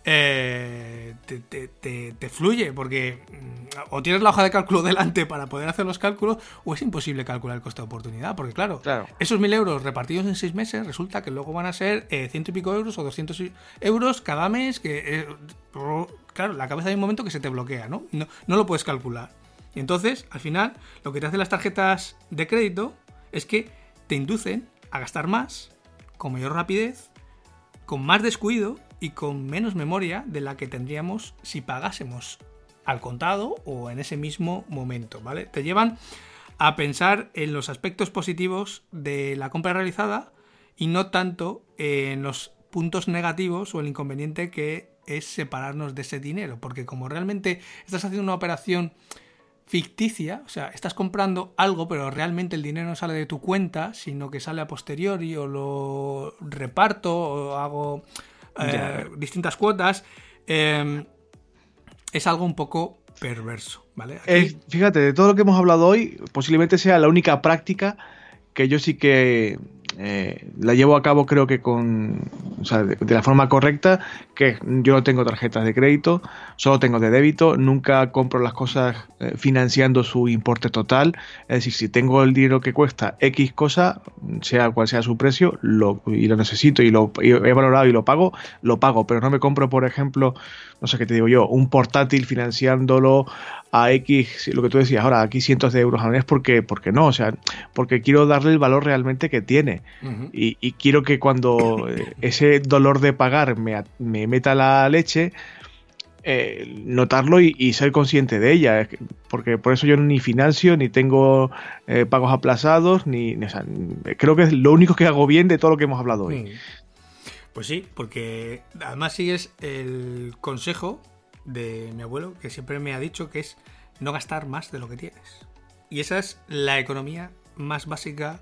S2: eh, te, fluye, porque mm, o tienes la hoja de cálculo delante para poder hacer los cálculos, o es imposible calcular el coste de oportunidad, porque claro, esos mil euros repartidos en seis meses resulta que luego van a ser eh, ciento y pico euros o 200 euros cada mes, que eh, claro, la cabeza hay un momento que se te bloquea, ¿no? ¿no? No lo puedes calcular. Y entonces, al final, lo que te hacen las tarjetas de crédito es que te inducen a gastar más, con mayor rapidez, con más descuido y con menos memoria de la que tendríamos si pagásemos al contado o en ese mismo momento, ¿vale? Te llevan a pensar en los aspectos positivos de la compra realizada y no tanto en los puntos negativos o el inconveniente que es separarnos de ese dinero, porque como realmente estás haciendo una operación ficticia, o sea, estás comprando algo, pero realmente el dinero no sale de tu cuenta, sino que sale a posteriori o lo reparto o hago eh, distintas cuotas, em, es algo un poco perverso, ¿vale?
S3: fíjate, de todo lo que hemos hablado hoy, posiblemente sea la única práctica que yo sí que eh, la llevo a cabo creo que con o sea, de, la forma correcta, que yo no tengo tarjetas de crédito, solo tengo de débito, nunca compro las cosas eh, financiando su importe total, es decir, si tengo el dinero que cuesta X cosa, sea cual sea su precio, lo, y lo necesito y lo he valorado y lo pago, lo pago, pero no me compro, por ejemplo, no sé qué te digo yo, un portátil financiándolo a X, lo que tú decías ahora, aquí cientos de euros al mes, porque, porque no, o sea, porque quiero darle el valor realmente que tiene. y, quiero que cuando eh, ese dolor de pagar me, meta la leche, eh, notarlo y, ser consciente de ella. Porque por eso yo ni financio, ni tengo eh, pagos aplazados, ni. creo que es lo único que hago bien de todo lo que hemos hablado hoy.
S2: Mm. Pues sí, porque además sigues el consejo de mi abuelo, que siempre me ha dicho que es no gastar más de lo que tienes. Y esa es la economía más básica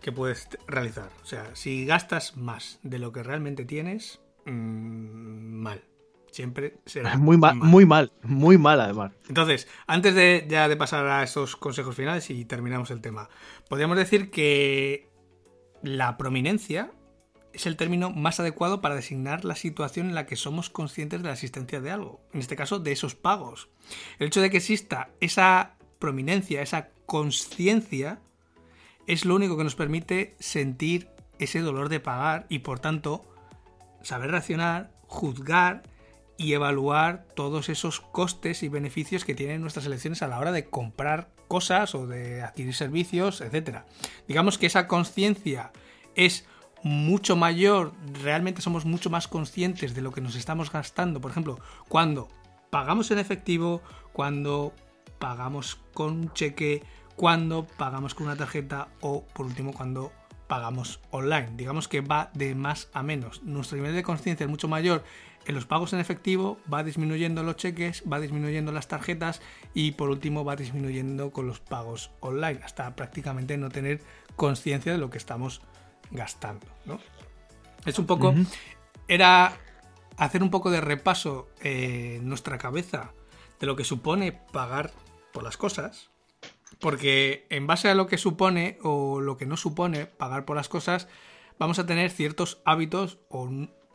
S2: que puedes realizar. O sea, si gastas más de lo que realmente tienes, mm, mal. Siempre será
S3: muy mal, muy mal, muy mal además.
S2: Entonces, antes de ya de pasar a estos consejos finales y terminamos el tema, podríamos decir que la prominencia es el término más adecuado para designar la situación en la que somos conscientes de la existencia de algo, en este caso de esos pagos. El hecho de que exista esa prominencia, esa conciencia, es lo único que nos permite sentir ese dolor de pagar y por tanto saber reaccionar, juzgar y evaluar todos esos costes y beneficios que tienen nuestras elecciones a la hora de comprar cosas o de adquirir servicios, etcétera. Digamos que esa conciencia es mucho mayor, realmente somos mucho más conscientes de lo que nos estamos gastando, por ejemplo, cuando pagamos en efectivo, cuando pagamos con un cheque, cuando pagamos con una tarjeta o por último cuando pagamos online. Digamos que va de más a menos. Nuestro nivel de conciencia es mucho mayor en los pagos en efectivo, va disminuyendo los cheques, va disminuyendo las tarjetas y por último va disminuyendo con los pagos online, hasta prácticamente no tener conciencia de lo que estamos gastando. ¿no? Es un poco... Era hacer un poco de repaso en nuestra cabeza de lo que supone pagar por las cosas, porque en base a lo que supone o lo que no supone pagar por las cosas, vamos a tener ciertos hábitos o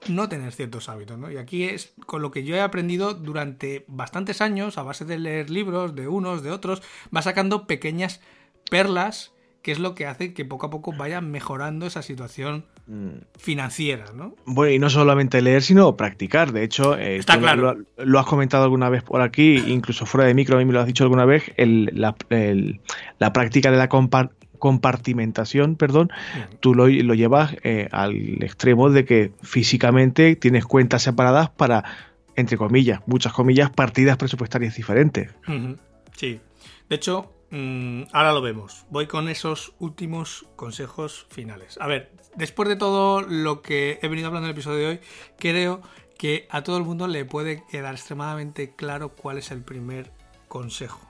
S2: no tener ciertos hábitos, ¿no? Y aquí es con lo que yo he aprendido durante bastantes años, a base de leer libros de unos, de otros, va sacando pequeñas perlas que es lo que hace que poco a poco vaya mejorando esa situación mm. financiera, ¿no?
S3: Bueno, y no solamente leer, sino practicar. De hecho,
S2: eh, Está claro.
S3: lo, has comentado alguna vez por aquí, incluso fuera de micro, a mí me lo has dicho alguna vez, la, práctica de la compartimentación, perdón, tú lo, llevas eh, al extremo de que físicamente tienes cuentas separadas para, entre comillas, muchas comillas, partidas presupuestarias diferentes.
S2: Sí. De hecho, Mm, ahora lo vemos. Voy con esos últimos consejos finales. A ver, después de todo lo que he venido hablando en el episodio de hoy, creo que a todo el mundo le puede quedar extremadamente claro cuál es el primer consejo,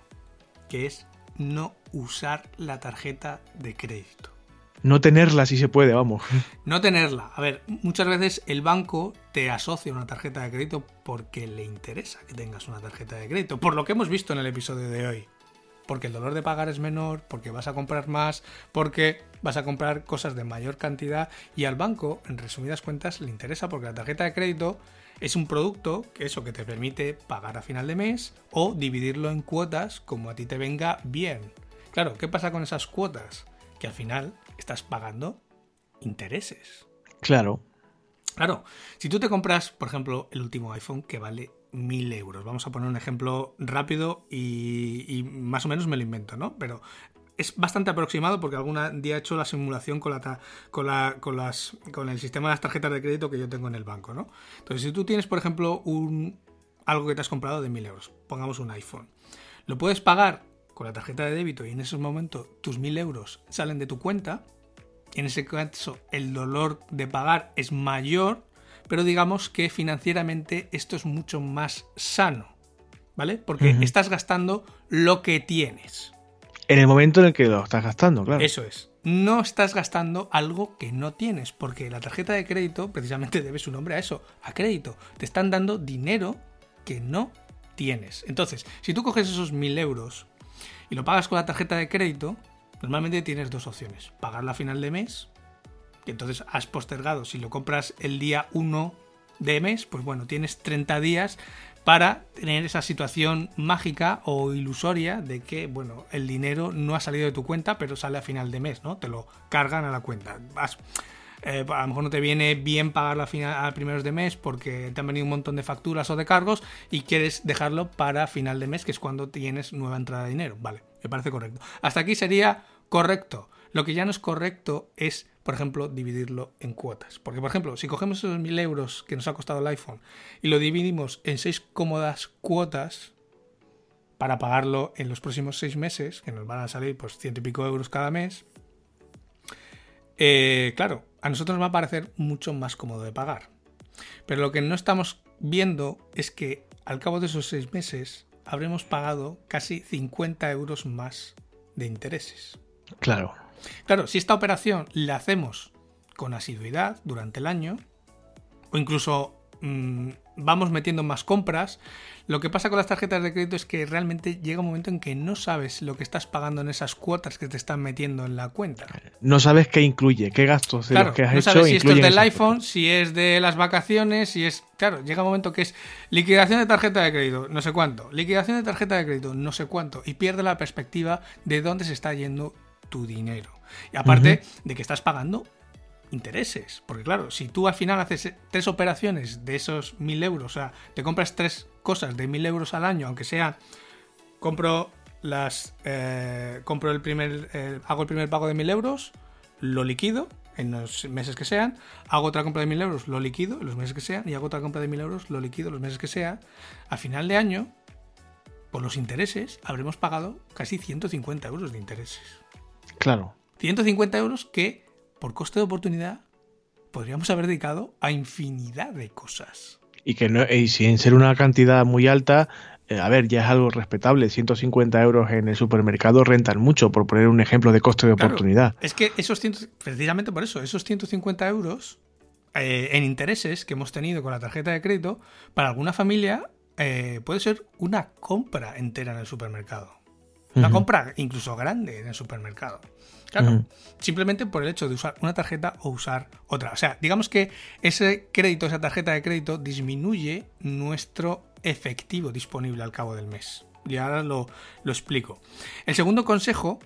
S2: que es no usar la tarjeta de crédito.
S3: No tenerla si se puede, vamos.
S2: No tenerla. A ver, muchas veces el banco te asocia una tarjeta de crédito porque le interesa que tengas una tarjeta de crédito, por lo que hemos visto en el episodio de hoy porque el dolor de pagar es menor, porque vas a comprar más, porque vas a comprar cosas de mayor cantidad y al banco, en resumidas cuentas, le interesa porque la tarjeta de crédito es un producto que eso que te permite pagar a final de mes o dividirlo en cuotas como a ti te venga bien. Claro, ¿qué pasa con esas cuotas? Que al final estás pagando intereses.
S3: Claro.
S2: Claro, si tú te compras, por ejemplo, el último iPhone que vale 1000 euros. Vamos a poner un ejemplo rápido y, más o menos me lo invento, ¿no? Pero es bastante aproximado porque algún día he hecho la simulación con, la, con, la, con, las, con el sistema de las tarjetas de crédito que yo tengo en el banco, ¿no? Entonces, si tú tienes, por ejemplo, un, algo que te has comprado de 1000 euros, pongamos un iPhone, lo puedes pagar con la tarjeta de débito y en ese momento tus 1000 euros salen de tu cuenta. En ese caso, el dolor de pagar es mayor pero digamos que financieramente esto es mucho más sano, ¿vale? Porque estás gastando lo que tienes.
S3: En el momento en el que lo estás gastando, claro.
S2: Eso es. No estás gastando algo que no tienes, porque la tarjeta de crédito precisamente debe su nombre a eso, a crédito. Te están dando dinero que no tienes. Entonces, si tú coges esos mil euros y lo pagas con la tarjeta de crédito, normalmente tienes dos opciones. Pagarla a final de mes entonces has postergado. Si lo compras el día 1 de mes, pues bueno, tienes 30 días para tener esa situación mágica o ilusoria de que, bueno, el dinero no ha salido de tu cuenta, pero sale a final de mes, ¿no? Te lo cargan a la cuenta. Eh, a lo mejor no te viene bien pagarlo a, final, a primeros de mes porque te han venido un montón de facturas o de cargos y quieres dejarlo para final de mes, que es cuando tienes nueva entrada de dinero. Vale, me parece correcto. Hasta aquí sería correcto. Lo que ya no es correcto es por ejemplo, dividirlo en cuotas. Porque, por ejemplo, si cogemos esos 1000 euros que nos ha costado el iPhone y lo dividimos en seis cómodas cuotas para pagarlo en los próximos seis meses, que nos van a salir pues ciento y pico euros cada mes, eh, claro, a nosotros nos va a parecer mucho más cómodo de pagar. Pero lo que no estamos viendo es que al cabo de esos seis meses habremos pagado casi 50 euros más de intereses.
S3: Claro.
S2: Claro, si esta operación la hacemos con asiduidad durante el año, o incluso mm, vamos metiendo más compras, lo que pasa con las tarjetas de crédito es que realmente llega un momento en que no sabes lo que estás pagando en esas cuotas que te están metiendo en la cuenta.
S3: No sabes qué incluye, qué gastos
S2: claro,
S3: que has
S2: no
S3: sabes
S2: si esto es del iPhone, si es de las vacaciones, si es... Claro, llega un momento que es liquidación de tarjeta de crédito, no sé cuánto, liquidación de tarjeta de crédito, no sé cuánto, y pierde la perspectiva de dónde se está yendo tu dinero. Y aparte de que estás pagando intereses. Porque claro, si tú al final haces tres operaciones de esos mil euros, o sea, te compras tres cosas de mil euros al año, aunque sea, compro las eh, compro el primer, eh, hago el primer pago de 1000 euros, lo liquido en los meses que sean, hago otra compra de 1000 euros, lo liquido en los meses que sean, y hago otra compra de 1000 euros, lo liquido en los meses que sean. A final de año, por los intereses, habremos pagado casi 150 euros de intereses.
S3: Claro.
S2: 150 euros que, por coste de oportunidad, podríamos haber dedicado a infinidad de cosas.
S3: Y que no, y sin ser una cantidad muy alta, eh, a ver, ya es algo respetable. 150 euros en el supermercado rentan mucho, por poner un ejemplo de coste de
S2: Claro,
S3: oportunidad.
S2: Es que esos 100 precisamente por eso, esos 150 euros eh, en intereses que hemos tenido con la tarjeta de crédito, para alguna familia eh, puede ser una compra entera en el supermercado. Una compra incluso grande en el supermercado. Claro, simplemente por el hecho de usar una tarjeta o usar otra. O sea, digamos que ese crédito, esa tarjeta de crédito, disminuye nuestro efectivo disponible al cabo del mes. Y ahora lo, lo explico. El segundo consejo,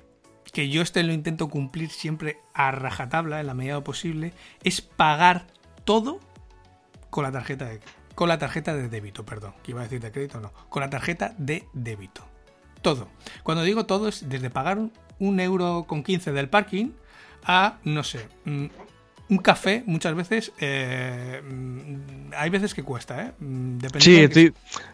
S2: que yo este lo intento cumplir siempre a rajatabla en la medida de lo posible, es pagar todo con la tarjeta de con la tarjeta de débito, perdón, que iba a decir de crédito, no, con la tarjeta de débito. Todo. Cuando digo todo es desde pagar un- euro con 15 del parking a, no sé, mm, un café muchas veces, eh, mm, hay veces que cuesta, ¿eh? Mm,
S3: Sí,
S2: de
S3: te,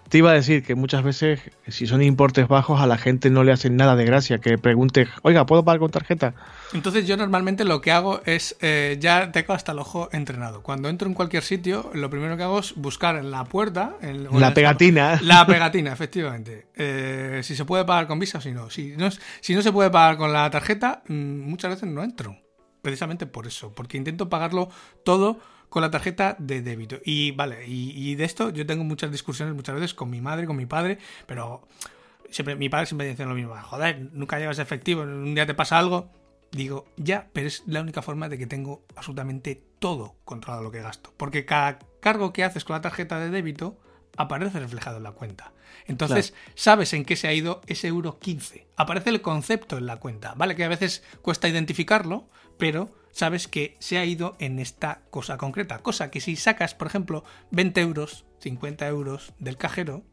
S3: te iba a decir que muchas veces, si son importes bajos, a la gente no le hacen nada de gracia que pregunte, oiga, ¿puedo pagar con tarjeta?
S2: Entonces yo normalmente lo que hago es, eh, ya tengo hasta el ojo entrenado. Cuando entro en cualquier sitio, lo primero que hago es buscar en la puerta... en-
S3: La pegatina.
S2: La pegatina, efectivamente. Eh, si se puede pagar con Visa o si no. Si no, si no se puede pagar con la tarjeta, mm, muchas veces no entro. Precisamente por eso, porque intento pagarlo todo con la tarjeta de débito. Y vale, y, y de esto yo tengo muchas discusiones muchas veces con mi madre, con mi padre, pero siempre mi padre siempre dice lo mismo, joder, nunca llevas efectivo, un día te pasa algo. Digo, ya, pero es la única forma de que tengo absolutamente todo controlado lo que gasto. Porque cada cargo que haces con la tarjeta de débito aparece reflejado en la cuenta. Entonces, sabes en qué se ha ido ese euro 15. Aparece el concepto en la cuenta, ¿vale? Que a veces cuesta identificarlo, pero sabes que se ha ido en esta cosa concreta. Cosa que si sacas, por ejemplo, 20 euros, 50 euros del cajero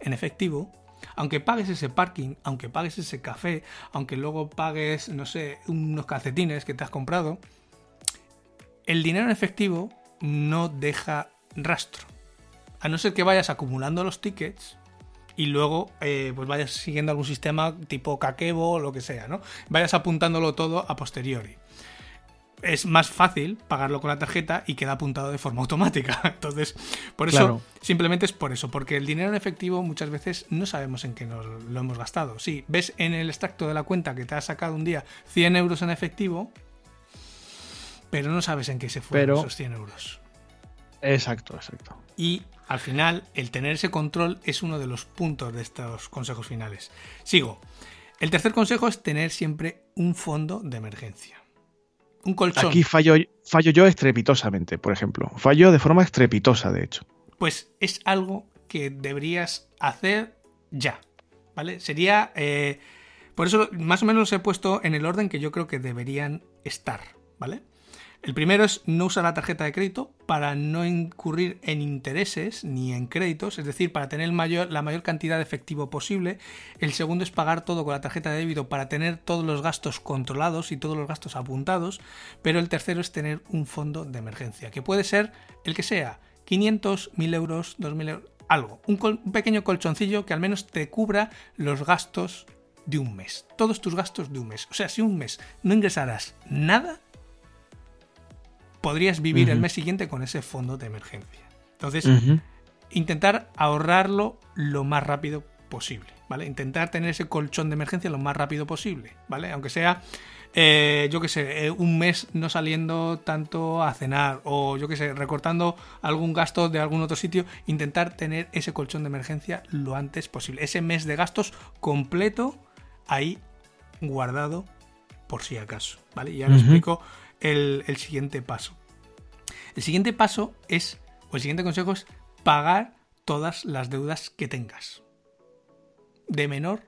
S2: en efectivo, aunque pagues ese parking, aunque pagues ese café, aunque luego pagues, no sé, unos calcetines que te has comprado, el dinero en efectivo no deja rastro. A no ser que vayas acumulando los tickets y luego eh, pues vayas siguiendo algún sistema tipo Kakebo o lo que sea, ¿no? Vayas apuntándolo todo a posteriori. Es más fácil pagarlo con la tarjeta y queda apuntado de forma automática. Entonces, por eso,
S3: Claro.
S2: simplemente es por eso, porque el dinero en efectivo muchas veces no sabemos en qué nos lo hemos gastado. Sí, ves en el extracto de la cuenta que te has sacado un día 100 euros en efectivo, pero no sabes en qué se fueron
S3: Pero-
S2: esos 100 euros.
S3: Exacto, exacto.
S2: Y al final, el tener ese control es uno de los puntos de estos consejos finales. Sigo. El tercer consejo es tener siempre un fondo de emergencia. Un colchón.
S3: Aquí fallo, fallo yo estrepitosamente, por ejemplo. Fallo de forma estrepitosa, de hecho.
S2: Pues es algo que deberías hacer ya. ¿Vale? Sería. eh, por eso, más o menos los he puesto en el orden que yo creo que deberían estar. ¿Vale? El primero es no usar la tarjeta de crédito para no incurrir en intereses ni en créditos, es decir, para tener la mayor cantidad de efectivo posible. El segundo es pagar todo con la tarjeta de débito para tener todos los gastos controlados y todos los gastos apuntados. Pero el tercero es tener un fondo de emergencia, que puede ser el que sea, 500, 1000 euros, 2000 euros, algo. Un, un pequeño colchoncillo que al menos te cubra los gastos de un mes. Todos tus gastos de un mes. O sea, si un mes no ingresarás nada, podrías vivir el mes siguiente con ese fondo de emergencia. Entonces, intentar ahorrarlo lo más rápido posible, ¿vale? Intentar tener ese colchón de emergencia lo más rápido posible, ¿vale? Aunque sea, eh, yo qué sé, eh, un mes no saliendo tanto a cenar o yo qué sé, recortando algún gasto de algún otro sitio, intentar tener ese colchón de emergencia lo antes posible. Ese mes de gastos completo ahí guardado por si acaso, ¿vale? Y ahora
S3: Ujú.
S2: explico el, siguiente paso. El siguiente paso es, o el siguiente consejo es pagar todas las deudas que tengas. De menor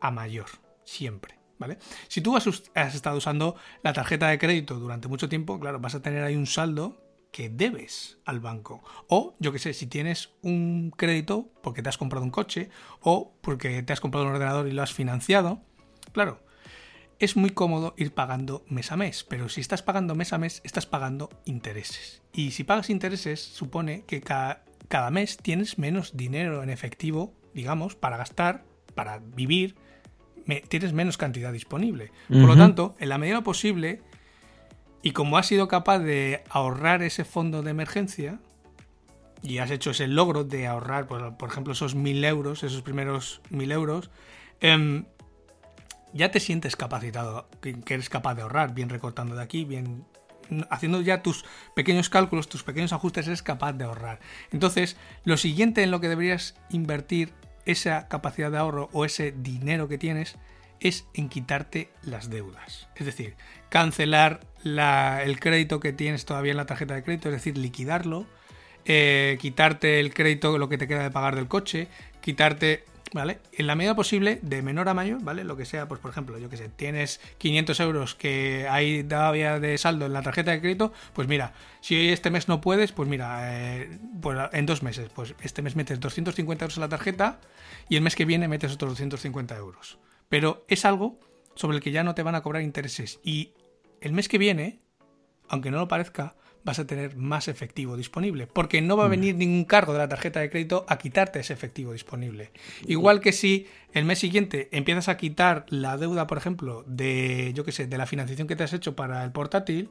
S2: a mayor, siempre. ¿Vale? Si tú has, has estado usando la tarjeta de crédito durante mucho tiempo, claro, vas a tener ahí un saldo que debes al banco. O, yo que sé, si tienes un crédito porque te has comprado un coche o porque te has comprado un ordenador y lo has financiado, claro, es muy cómodo ir pagando mes a mes, pero si estás pagando mes a mes, estás pagando intereses. Y si pagas intereses, supone que cada, mes tienes menos dinero en efectivo, digamos, para gastar, para vivir, tienes menos cantidad disponible. Por lo tanto, en la medida posible, y como has sido capaz de ahorrar ese fondo de emergencia, y has hecho ese logro de ahorrar, por, por ejemplo, esos mil euros, esos primeros mil euros, em, ya te sientes capacitado, que, eres capaz de ahorrar, bien recortando de aquí, bien haciendo ya tus pequeños cálculos, tus pequeños ajustes, eres capaz de ahorrar. Entonces, lo siguiente en lo que deberías invertir esa capacidad de ahorro o ese dinero que tienes es en quitarte las deudas. Es decir, cancelar el crédito que tienes todavía en la tarjeta de crédito, es decir, liquidarlo, eh, quitarte el crédito, lo que te queda de pagar del coche, quitarte, ¿vale? En la medida posible, de menor a mayor, ¿vale? Lo que sea, pues por ejemplo, yo que sé, tienes 500 euros que hay todavía de saldo en la tarjeta de crédito, pues mira, si este mes no puedes, pues mira, eh, pues en dos meses, pues este mes metes 250 euros en la tarjeta y el mes que viene metes otros 250 euros pero es algo sobre el que ya no te van a cobrar intereses y el mes que viene, aunque no lo parezca, vas a tener más efectivo disponible, porque no va a mm. venir ningún cargo de la tarjeta de crédito a quitarte ese efectivo disponible. Igual que si el mes siguiente empiezas a quitar la deuda, por ejemplo, de yo qué sé, de la financiación que te has hecho para el portátil,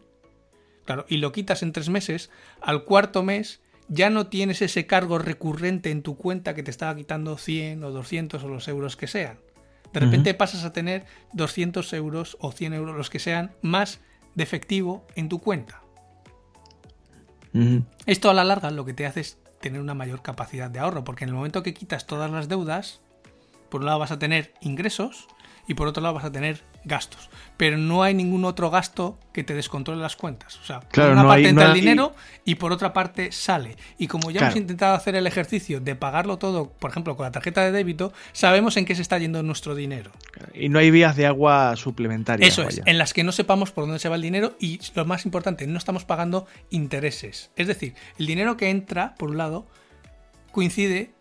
S2: claro, y lo quitas en tres meses, al cuarto mes ya no tienes ese cargo recurrente en tu cuenta que te estaba quitando 100 o 200 o los euros que sean. De repente pasas a tener 200 euros o 100 euros, los que sean, más de efectivo en tu cuenta. Esto a la larga lo que te hace es tener una mayor capacidad de ahorro, porque en el momento que quitas todas las deudas, por un lado vas a tener ingresos y por otro lado vas a tener gastos. Pero no hay ningún otro gasto que te descontrole las cuentas. O sea, por una parte entra el dinero y por otra parte sale. Y como ya hemos intentado hacer el ejercicio de pagarlo todo, por ejemplo, con la tarjeta de débito, sabemos en qué se está yendo nuestro dinero.
S3: Y no hay vías de agua suplementarias.
S2: Eso es, en las que no sepamos por dónde se va el dinero y lo más importante, no estamos pagando intereses. Es decir, el dinero que entra, por un lado, coincide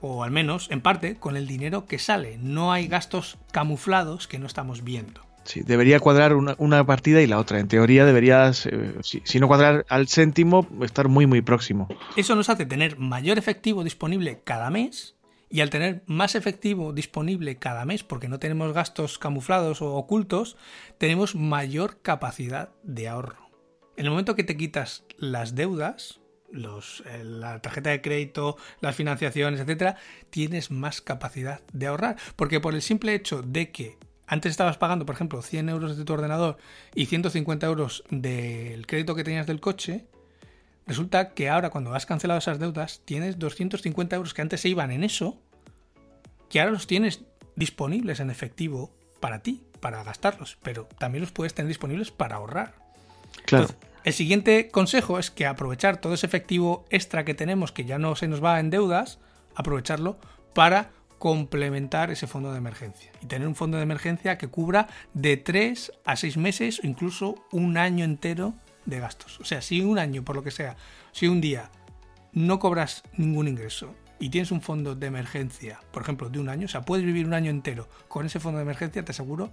S2: o al menos en parte, con el dinero que sale. No hay gastos camuflados que no estamos viendo.
S3: Sí, debería cuadrar una, partida y la otra. En teoría deberías, eh, si, no cuadrar al céntimo, estar muy muy próximo.
S2: Eso nos hace tener mayor efectivo disponible cada mes y al tener más efectivo disponible cada mes, porque no tenemos gastos camuflados o ocultos, tenemos mayor capacidad de ahorro. En el momento que te quitas las deudas, los, eh, la tarjeta de crédito, las financiaciones, etcétera, tienes más capacidad de ahorrar. Porque por el simple hecho de que antes estabas pagando, por ejemplo, 100 euros de tu ordenador y 150 euros del crédito que tenías del coche, resulta que ahora cuando has cancelado esas deudas tienes 250 euros que antes se iban en eso, que ahora los tienes disponibles en efectivo para ti, para gastarlos, pero también los puedes tener disponibles para ahorrar.
S3: Claro.
S2: El siguiente consejo es que aprovechar todo ese efectivo extra que tenemos, que ya no se nos va en deudas, aprovecharlo para complementar ese fondo de emergencia y tener un fondo de emergencia que cubra de 3 a 6 meses o incluso un año entero de gastos. O sea, si un año, por lo que sea, si un día no cobras ningún ingreso y tienes un fondo de emergencia, por ejemplo, de un año, o sea, puedes vivir un año entero con ese fondo de emergencia, te aseguro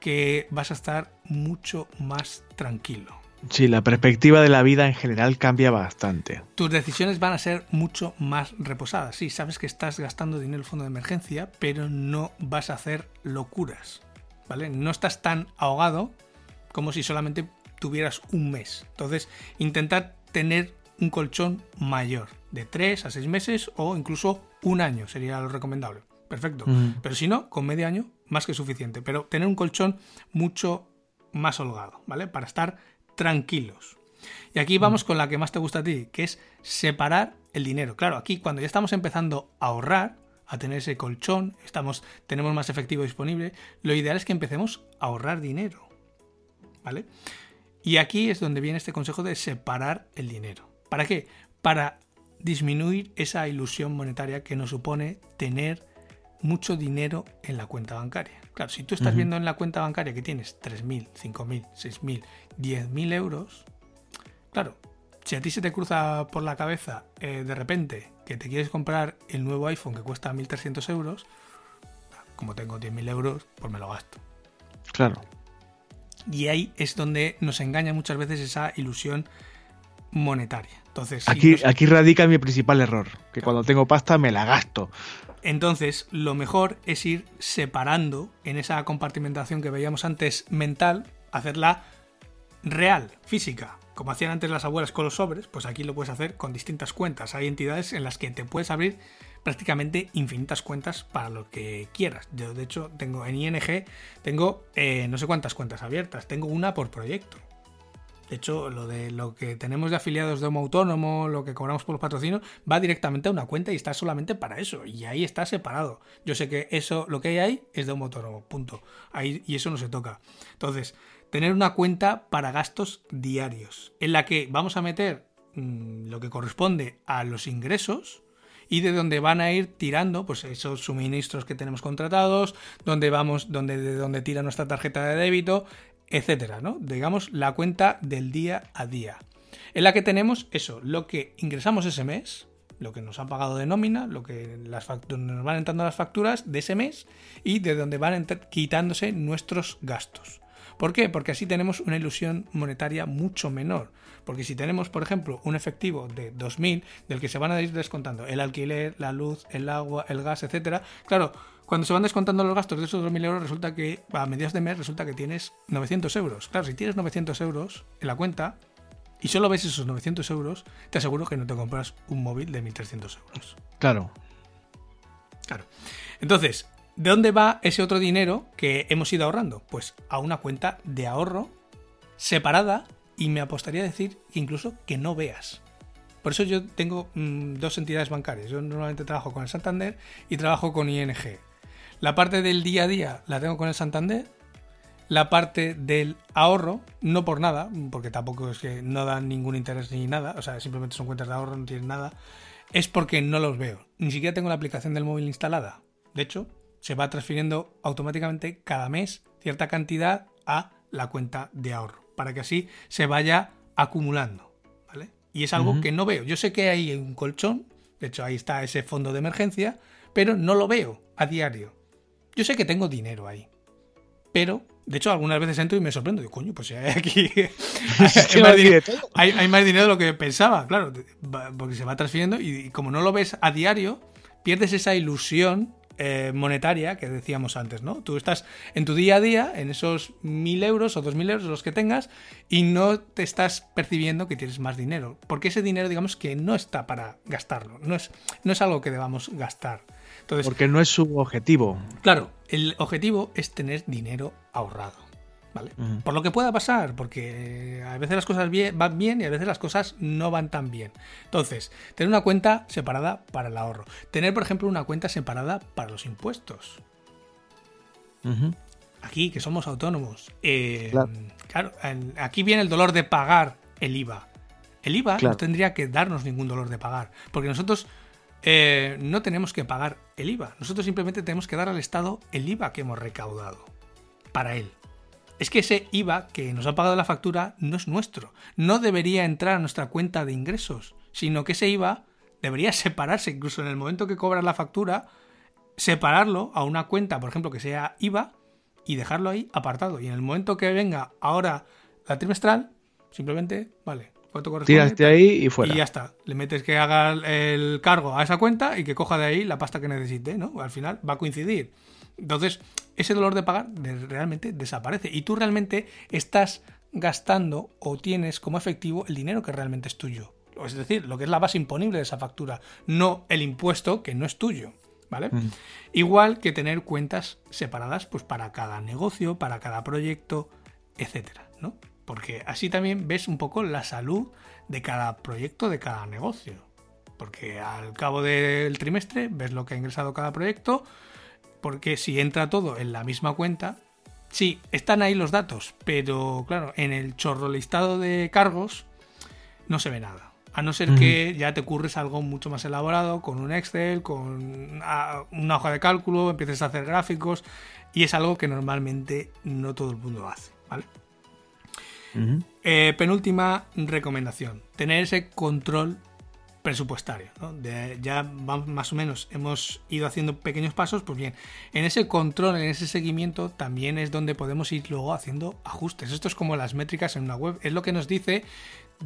S2: que vas a estar mucho más tranquilo.
S3: Sí, la perspectiva de la vida en general cambia bastante.
S2: Tus decisiones van a ser mucho más reposadas. Sí, sabes que estás gastando dinero en el fondo de emergencia, pero no vas a hacer locuras. ¿Vale? No estás tan ahogado como si solamente tuvieras un mes. Entonces, intentad tener un colchón mayor, de 3 a 6 meses o incluso un año sería lo recomendable. Perfecto. Pero si no, con medio año, más que suficiente. Pero tener un colchón mucho más holgado, ¿vale? Para estar tranquilos. Y aquí vamos con la que más te gusta a ti, que es separar el dinero. Claro, aquí cuando ya estamos empezando a ahorrar, a tener ese colchón, estamos, tenemos más efectivo disponible, lo ideal es que empecemos a ahorrar dinero. ¿Vale? Y aquí es donde viene este consejo de separar el dinero. ¿Para qué? Para disminuir esa ilusión monetaria que nos supone tener mucho dinero en la cuenta bancaria. Claro, si tú estás viendo en la cuenta bancaria que tienes 3.000, 5.000, 6.000, 10.000 euros, claro, Si a ti se te cruza por la cabeza eh, de repente que te quieres comprar el nuevo iPhone que cuesta 1.300 euros, como tengo 10.000 euros, pues me lo gasto.
S3: Claro.
S2: Y ahí es donde nos engaña muchas veces esa ilusión monetaria. Entonces,
S3: aquí, aquí radica mi principal error, que cuando tengo pasta me la gasto.
S2: Entonces, lo mejor es ir separando en esa compartimentación que veíamos antes mental, hacerla real, física, como hacían antes las abuelas con los sobres, pues aquí lo puedes hacer con distintas cuentas. Hay entidades en las que te puedes abrir prácticamente infinitas cuentas para lo que quieras. Yo, de hecho, tengo en ING, tengo eh, no sé cuántas cuentas abiertas, tengo una por proyecto. De hecho, lo de lo que tenemos de afiliados de Homo Autónomo, lo que cobramos por los patrocinios, va directamente a una cuenta y está solamente para eso. Y ahí está separado. Yo sé que eso, lo que hay ahí, es de Homo Autónomo. Punto. Ahí, y eso no se toca. Entonces, tener una cuenta para gastos diarios, en la que vamos a meter mm, lo que corresponde a los ingresos y de donde van a ir tirando pues esos suministros que tenemos contratados, donde vamos, donde, de donde tira nuestra tarjeta de débito, etcétera, ¿no? Digamos, la cuenta del día a día. En la que tenemos eso, lo que ingresamos ese mes, lo que nos han pagado de nómina, lo que las nos van entrando las facturas de ese mes y de donde van quitándose nuestros gastos. ¿Por qué? Porque así tenemos una ilusión monetaria mucho menor. Porque si tenemos, por ejemplo, un efectivo de 2.000 del que se van a ir descontando el alquiler, la luz, el agua, el gas, etcétera, claro, cuando se van descontando los gastos de esos 2.000 euros, resulta que a mediados de mes resulta que tienes 900 euros. Claro, si tienes 900 euros en la cuenta y solo ves esos 900 euros, te aseguro que no te compras un móvil de 1.300 euros.
S3: Claro.
S2: Claro. Entonces, ¿de dónde va ese otro dinero que hemos ido ahorrando? Pues a una cuenta de ahorro separada y me apostaría a decir incluso que no veas. Por eso yo tengo mm, dos entidades bancarias. Yo normalmente trabajo con el Santander y trabajo con ING. La parte del día a día la tengo con el Santander. La parte del ahorro, no por nada, porque tampoco es que no dan ningún interés ni nada, o sea, simplemente son cuentas de ahorro, no tienen nada, es porque no los veo. Ni siquiera tengo la aplicación del móvil instalada. De hecho, se va transfiriendo automáticamente cada mes cierta cantidad a la cuenta de ahorro, para que así se vaya acumulando. ¿vale? Y es algo que no veo. Yo sé que hay un colchón, de hecho ahí está ese fondo de emergencia, pero no lo veo a diario. Yo sé que tengo dinero ahí. Pero, de hecho, algunas veces entro y me sorprendo. Digo, coño, pues hay aquí. hay, más dinero, hay, más dinero de lo que pensaba, claro. Porque se va transfiriendo y, como no lo ves a diario, pierdes esa ilusión eh, monetaria que decíamos antes, ¿no? Tú estás en tu día a día, en esos mil euros o dos mil euros los que tengas, y no te estás percibiendo que tienes más dinero. Porque ese dinero, digamos que no está para gastarlo. No es, no es algo que debamos gastar.
S3: Porque no es su objetivo.
S2: Claro, el objetivo es tener dinero ahorrado. ¿Vale? Por lo que pueda pasar, porque a veces las cosas van bien y a veces las cosas no van tan bien. Entonces, tener una cuenta separada para el ahorro. Tener, por ejemplo, una cuenta separada para los impuestos. Aquí, que somos autónomos. Eh, claro. aquí viene el dolor de pagar el IVA. El IVA no tendría que darnos ningún dolor de pagar, porque nosotros eh, no tenemos que pagar el IVA. Nosotros simplemente tenemos que dar al Estado el IVA que hemos recaudado para él. Es que ese IVA que nos ha pagado la factura no es nuestro. No debería entrar a nuestra cuenta de ingresos, sino que ese IVA debería separarse incluso en el momento que cobras la factura, separarlo a una cuenta, por ejemplo, que sea IVA y dejarlo ahí apartado. Y en el momento que venga ahora la trimestral, simplemente, vale,
S3: Tiraste ahí y fuera.
S2: Y ya está. Le metes que haga el cargo a esa cuenta y que coja de ahí la pasta que necesite, ¿no? Al final va a coincidir. Entonces, ese dolor de pagar realmente desaparece. Y tú realmente estás gastando o tienes como efectivo el dinero que realmente es tuyo. Es decir, lo que es la base imponible de esa factura, no el impuesto que no es tuyo. ¿Vale? Mm. Igual que tener cuentas separadas pues para cada negocio, para cada proyecto, etcétera, ¿no? porque así también ves un poco la salud de cada proyecto, de cada negocio. Porque al cabo del trimestre ves lo que ha ingresado cada proyecto, porque si entra todo en la misma cuenta, sí, están ahí los datos, pero claro, en el chorro listado de cargos no se ve nada. A no ser que ya te ocurres algo mucho más elaborado, con un Excel, con una hoja de cálculo, empieces a hacer gráficos, y es algo que normalmente no todo el mundo hace, ¿vale? Eh, penúltima recomendación, tener ese control presupuestario. ya más o menos hemos ido haciendo pequeños pasos, pues bien, en ese control, en ese seguimiento, también es donde podemos ir luego haciendo ajustes. Esto es como las métricas en una web, es lo que nos dice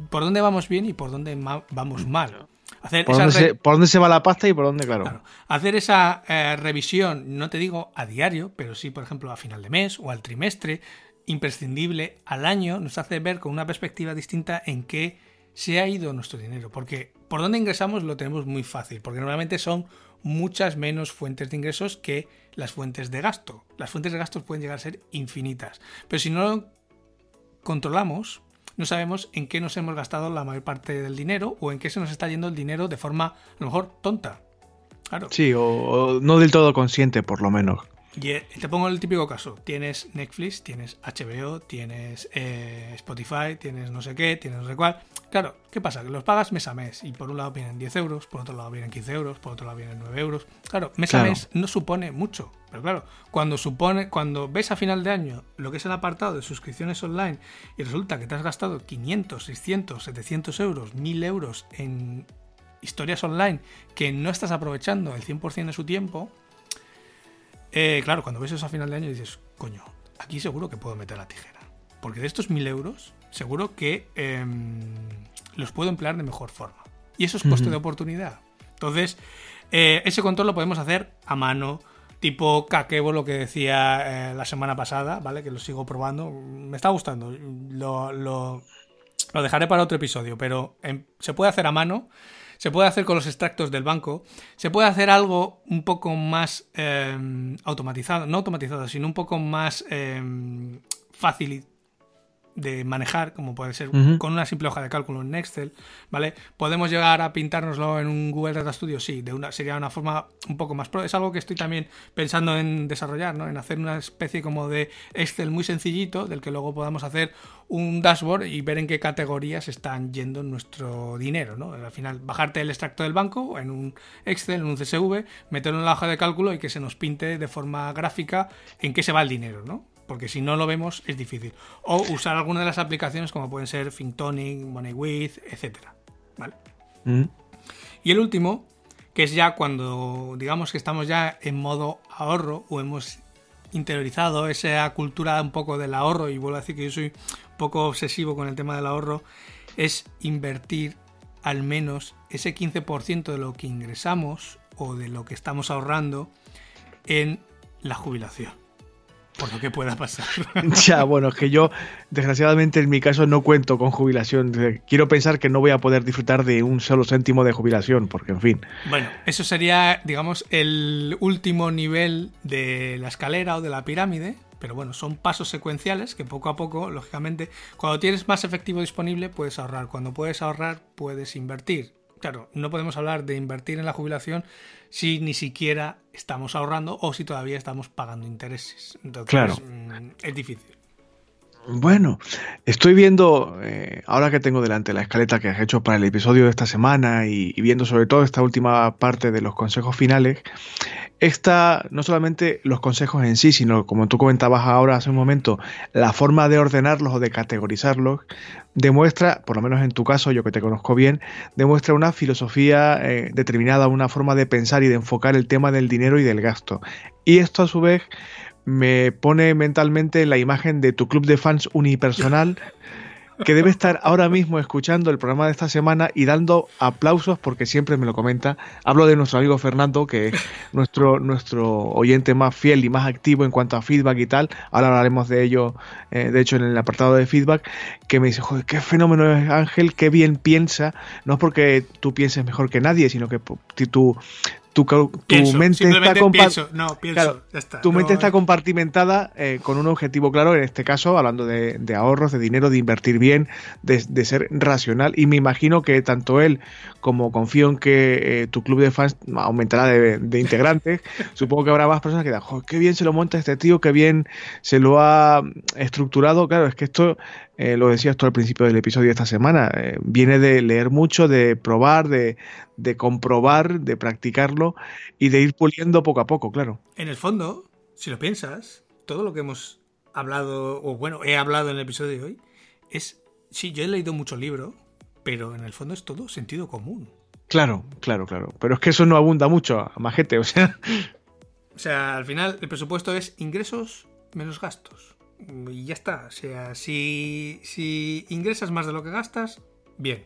S2: por dónde vamos bien y por dónde vamos mal.
S3: Hacer ¿Por, dónde se, va la pasta y por dónde, claro?
S2: Hacer esa eh, revisión, no te digo a diario, pero sí, por ejemplo, a final de mes o al trimestre, imprescindible al año, nos hace ver con una perspectiva distinta en qué se ha ido nuestro dinero. Porque por dónde ingresamos lo tenemos muy fácil, porque normalmente son muchas menos fuentes de ingresos que las fuentes de gasto. Las fuentes de gastos pueden llegar a ser infinitas. Pero si no lo controlamos, no sabemos en qué nos hemos gastado la mayor parte del dinero o en qué se nos está yendo el dinero de forma a lo mejor tonta.
S3: Claro. Sí, o, no del todo consciente, por lo menos.
S2: Y eh, te pongo el típico caso. Tienes Netflix, tienes HBO, tienes eh, Spotify, tienes no sé qué, tienes no sé cuál. Claro, ¿qué pasa? Que los pagas mes a mes y por un lado vienen 10 euros, por otro lado vienen 15 euros, por otro lado vienen 9 euros. Claro, mes a mes no supone mucho, pero claro, cuando supone, cuando ves a final de año lo que es el apartado de suscripciones online y resulta que te has gastado 500, 600, 700 euros, 1000 euros en historias online que no estás aprovechando el 100% de su tiempo, eh, claro, cuando ves eso a final de año dices, coño, aquí seguro que puedo meter la tijera. Porque de estos 1000 euros seguro que em, los puedo emplear de mejor forma. Y eso es coste de oportunidad. Entonces, eh, ese control lo podemos hacer a mano, tipo Kakebo, lo que decía eh, la semana pasada, ¿vale? Que lo sigo probando. Me está gustando. Lo, lo, dejaré para otro episodio, pero em, se puede hacer a mano. Se puede hacer con los extractos del banco. Se puede hacer algo un poco más em, automatizado, no automatizado, sino un poco más fácil de manejar, como puede ser con una simple hoja de cálculo en Excel, ¿vale? ¿Podemos llegar a pintárnoslo en un Google Data Studio? Sí, de una, sería una forma un poco más pro. Es algo que estoy también pensando en desarrollar, ¿no? En hacer una especie como de Excel muy sencillito, del que luego podamos hacer un dashboard y ver en qué categorías están yendo nuestro dinero, ¿no? Al final, bajarte el extracto del banco en un Excel, en un CSV, meterlo en la hoja de cálculo y que se nos pinte de forma gráfica en qué se va el dinero, ¿no? Porque si no lo vemos es difícil. O usar alguna de las aplicaciones como pueden ser ThinkTonic, MoneyWith, etc. ¿Vale? Mm. Y el último, que es ya cuando digamos que estamos ya en modo ahorro o hemos interiorizado esa cultura un poco del ahorro, y vuelvo a decir que yo soy un poco obsesivo con el tema del ahorro, es invertir al menos ese 15% de lo que ingresamos o de lo que estamos ahorrando en la jubilación. Por lo que pueda pasar.
S3: ya, bueno, es que yo, desgraciadamente, en mi caso no cuento con jubilación. Quiero pensar que no voy a poder disfrutar de un solo céntimo de jubilación, porque, en fin.
S2: Bueno, eso sería, digamos, el último nivel de la escalera o de la pirámide. Pero bueno, son pasos secuenciales que poco a poco, lógicamente, cuando tienes más efectivo disponible, puedes ahorrar. Cuando puedes ahorrar, puedes invertir. Claro, no podemos hablar de invertir en la jubilación si ni siquiera estamos ahorrando o si todavía estamos pagando intereses. Entonces, mm, es difícil.
S3: Bueno, estoy viendo, eh, ahora que tengo delante la escaleta que has hecho para el episodio de esta semana y, viendo sobre todo esta última parte de los consejos finales, esta, no solamente los consejos en sí, sino como tú comentabas ahora hace un momento, la forma de ordenarlos o de categorizarlos, demuestra, por lo menos en tu caso, yo que te conozco bien, demuestra una filosofía eh, determinada, una forma de pensar y de enfocar el tema del dinero y del gasto. Y esto a su vez me pone mentalmente la imagen de tu club de fans unipersonal que debe estar ahora mismo escuchando el programa de esta semana y dando aplausos porque siempre me lo comenta. Hablo de nuestro amigo Fernando, que es nuestro, nuestro oyente más fiel y más activo en cuanto a feedback y tal. Ahora hablaremos de ello, eh, de hecho, en el apartado de feedback, que me dice, joder, qué fenómeno es Ángel, qué bien piensa. No es porque tú pienses mejor que nadie, sino que tú, tu, mente está tu mente está compartimentada eh, con un objetivo claro, en este caso hablando de, ahorros, de dinero, de invertir bien, de, ser racional. Y me imagino que tanto él como confío en que eh, tu club de fans aumentará de, integrantes, supongo que habrá más personas que digan, qué bien se lo monta este tío, qué bien se lo ha estructurado. Claro, es que esto eh, lo decías tú al principio del episodio de esta semana, eh, viene de leer mucho, de probar, de, comprobar, de practicarlo y de ir puliendo poco a poco, claro.
S2: En el fondo, si lo piensas, todo lo que hemos hablado, o bueno, he hablado en el episodio de hoy, es. Sí, yo he leído mucho libro, pero en el fondo es todo sentido común.
S3: Claro, claro, claro. Pero es que eso no abunda mucho, majete, o sea.
S2: O sea, al final el presupuesto es ingresos menos gastos. Y ya está. O sea, si, si ingresas más de lo que gastas, bien.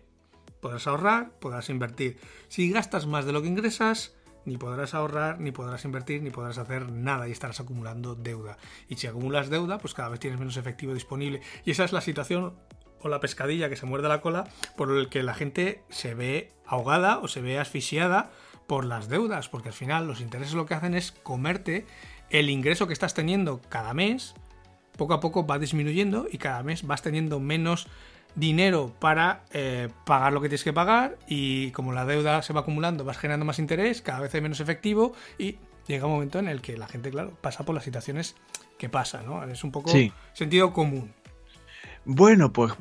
S2: Podrás ahorrar, podrás invertir. Si gastas más de lo que ingresas, ni podrás ahorrar, ni podrás invertir, ni podrás hacer nada y estarás acumulando deuda. Y si acumulas deuda, pues cada vez tienes menos efectivo disponible. Y esa es la situación o la pescadilla que se muerde la cola por el que la gente se ve ahogada o se ve asfixiada por las deudas, porque al final los intereses lo que hacen es comerte el ingreso que estás teniendo cada mes, poco a poco va disminuyendo y cada mes vas teniendo menos dinero para eh, pagar lo que tienes que pagar y como la deuda se va acumulando vas generando más interés, cada vez hay menos efectivo y llega un momento en el que la gente, claro, pasa por las situaciones que pasa, ¿no? Es un poco sentido común.
S3: Bueno, pues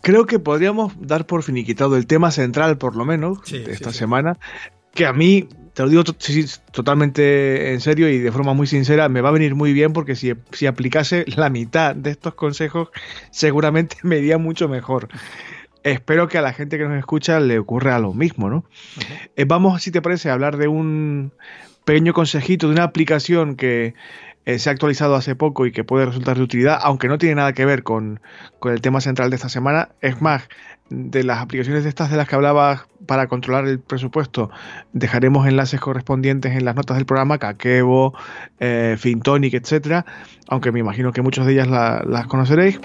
S3: creo que podríamos dar por finiquitado el tema central, por lo menos, de esta semana, que a mí, te lo digo totalmente en serio y de forma muy sincera, me va a venir muy bien porque si, si aplicase la mitad de estos consejos, seguramente me iría mucho mejor. Espero que a la gente que nos escucha le ocurra lo mismo, ¿no? Eh, vamos, si te parece, a hablar de un pequeño consejito, de una aplicación que eh, se ha actualizado hace poco y que puede resultar de utilidad, aunque no tiene nada que ver con, el tema central de esta semana. Es más, de las aplicaciones de estas de las que hablaba para controlar el presupuesto, dejaremos enlaces correspondientes en las notas del programa, Kakebo, eh, Fintonic, etcétera, aunque me imagino que muchos de ellas las conoceréis.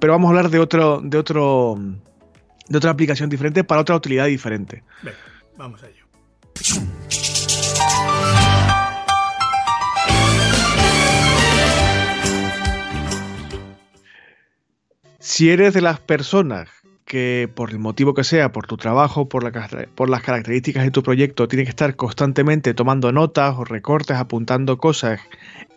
S3: Pero vamos a hablar de otro, de otro, de otra aplicación diferente para otra utilidad diferente.
S2: vamos a ello.
S3: Si eres de las personas que por el motivo que sea, por tu trabajo, por, por las características de tu proyecto, tienes que estar constantemente tomando notas o recortes, apuntando cosas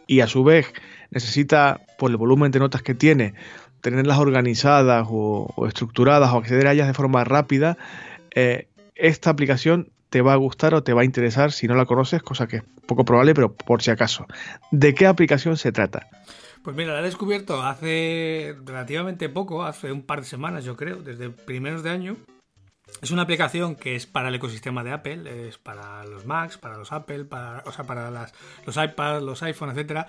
S3: y a su vez necesita, por el volumen de notas que tiene, tenerlas organizadas o, estructuradas o acceder a ellas de forma rápida, eh, esta aplicación te va a gustar o te va a interesar si no la conoces, cosa que es poco probable, pero por si acaso. ¿De qué aplicación se trata?
S2: Pues mira, la he descubierto hace relativamente poco, hace un par de semanas yo creo, desde primeros de año. Es una aplicación que es para el ecosistema de Apple, es para los Macs, para los Apple, para, o sea, para los iPads, los iPhone, etcétera,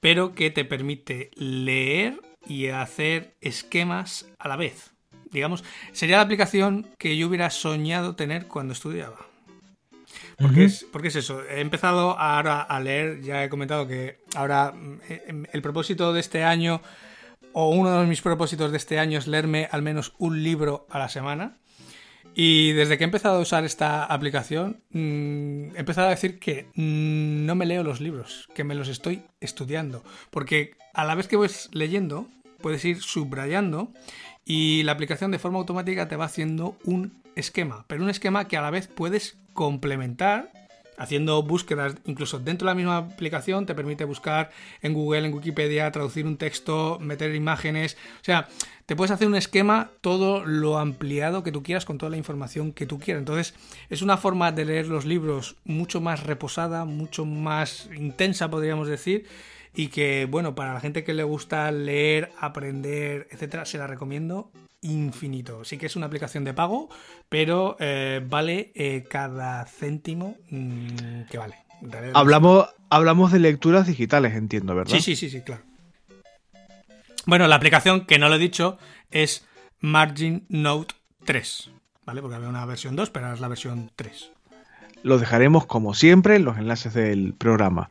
S2: pero que te permite leer y hacer esquemas a la vez. Digamos, sería la aplicación que yo hubiera soñado tener cuando estudiaba. Porque, es, porque es eso, he empezado ahora a leer, ya he comentado que ahora mm, eh, el propósito de este año, o uno de mis propósitos de este año es leerme al menos un libro a la semana. Y desde que he empezado a usar esta aplicación, mm, he empezado a decir que no me leo los libros, que me los estoy estudiando. Porque a la vez que vas leyendo, puedes ir subrayando y la aplicación de forma automática te va haciendo un esquema, pero un esquema que a la vez puedes complementar haciendo búsquedas, incluso dentro de la misma aplicación te permite buscar en Google, en Wikipedia, traducir un texto, meter imágenes, o sea, te puedes hacer un esquema todo lo ampliado que tú quieras con toda la información que tú quieras. Entonces, es una forma de leer los libros mucho más reposada, mucho más intensa, podríamos decir, y que, bueno, para la gente que le gusta leer, aprender, etcétera, se la recomiendo infinito. Sí que es una aplicación de pago, pero eh, vale eh, cada céntimo mm, que vale.
S3: Hablamos, hablamos de lecturas digitales, entiendo, ¿verdad?
S2: Sí, sí, sí, sí, claro. Bueno, la aplicación que no lo he dicho es Margin Note 3, ¿vale? Porque había una versión 2, pero ahora es la versión 3
S3: los dejaremos como siempre en los enlaces del programa.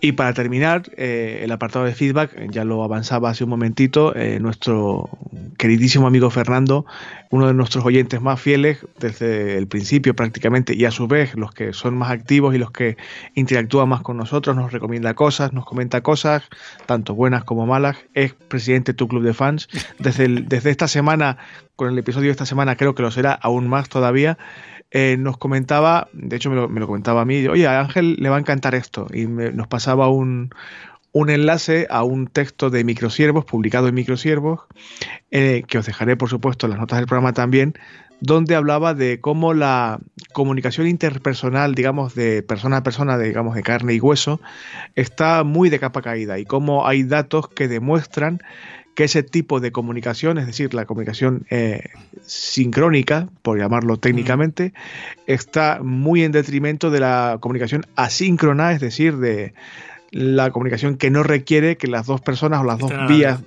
S3: Y para terminar, eh, el apartado de feedback, ya lo avanzaba hace un momentito, eh, nuestro queridísimo amigo Fernando, uno de nuestros oyentes más fieles desde el principio prácticamente, y a su vez los que son más activos y los que interactúan más con nosotros, nos recomienda cosas, nos comenta cosas, tanto buenas como malas, es presidente de tu club de fans. Desde, desde esta semana, con el episodio de esta semana, creo que lo será aún más todavía. Eh, nos comentaba, de hecho me lo, comentaba a mí, oye, a Ángel le va a encantar esto, y nos pasaba un, enlace a un texto de Microsiervos, publicado en Microsiervos, eh, que os dejaré por supuesto en las notas del programa también, donde hablaba de cómo la comunicación interpersonal, digamos, de persona a persona, digamos, de carne y hueso, está muy de capa caída y cómo hay datos que demuestran que ese tipo de comunicación, es decir, la comunicación eh, sincrónica, por llamarlo técnicamente, está muy en detrimento de la comunicación asíncrona, es decir, de la comunicación que no requiere que las dos personas o las dos vías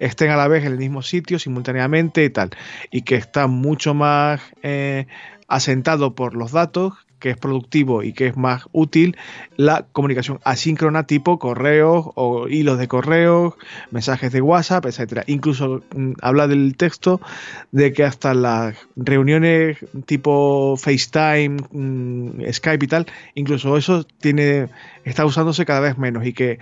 S3: estén a la vez en el mismo sitio simultáneamente y tal, y que está mucho más eh, asentado por los datos que es productivo y que es más útil la comunicación asíncrona tipo correos o hilos de correos, mensajes de WhatsApp, etcétera. Incluso mm, habla del texto de que hasta las reuniones tipo FaceTime, mm, Skype y tal, incluso eso tiene está usándose cada vez menos y que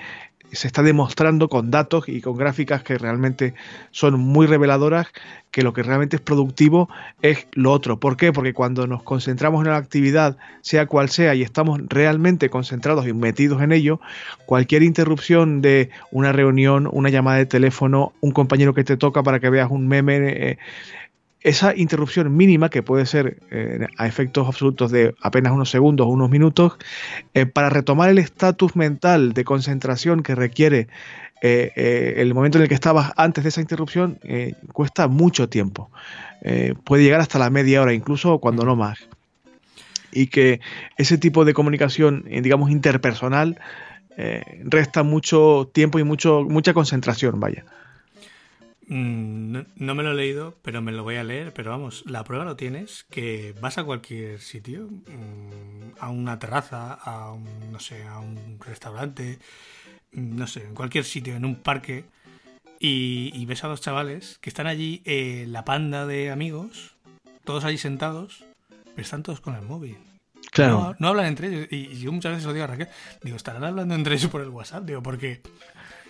S3: se está demostrando con datos y con gráficas que realmente son muy reveladoras que lo que realmente es productivo es lo otro. ¿Por qué? Porque cuando nos concentramos en la actividad, sea cual sea, y estamos realmente concentrados y metidos en ello, cualquier interrupción de una reunión, una llamada de teléfono, un compañero que te toca para que veas un meme, eh, esa interrupción mínima, que puede ser eh, a efectos absolutos de apenas unos segundos o unos minutos, eh, para retomar el estatus mental de concentración que requiere eh, el momento en el que estabas antes de esa interrupción, cuesta mucho tiempo. puede llegar hasta la media hora, incluso cuando no más. Y que ese tipo de comunicación, digamos, interpersonal, resta mucho tiempo y mucho, mucha concentración, vaya.
S2: Mm, no, me lo he leído, pero me lo voy a leer. Pero vamos, la prueba lo tienes, que vas a cualquier sitio, mm, a una terraza, a un, no sé, a un restaurante, mm, no sé, en cualquier sitio, en un parque, y, ves a los chavales que están allí, eh, la panda de amigos, todos allí sentados, pero están todos con el móvil.
S3: Claro.
S2: No, hablan entre ellos. Y, yo muchas veces lo digo a Raquel, digo, estarán hablando entre ellos por el WhatsApp, digo, porque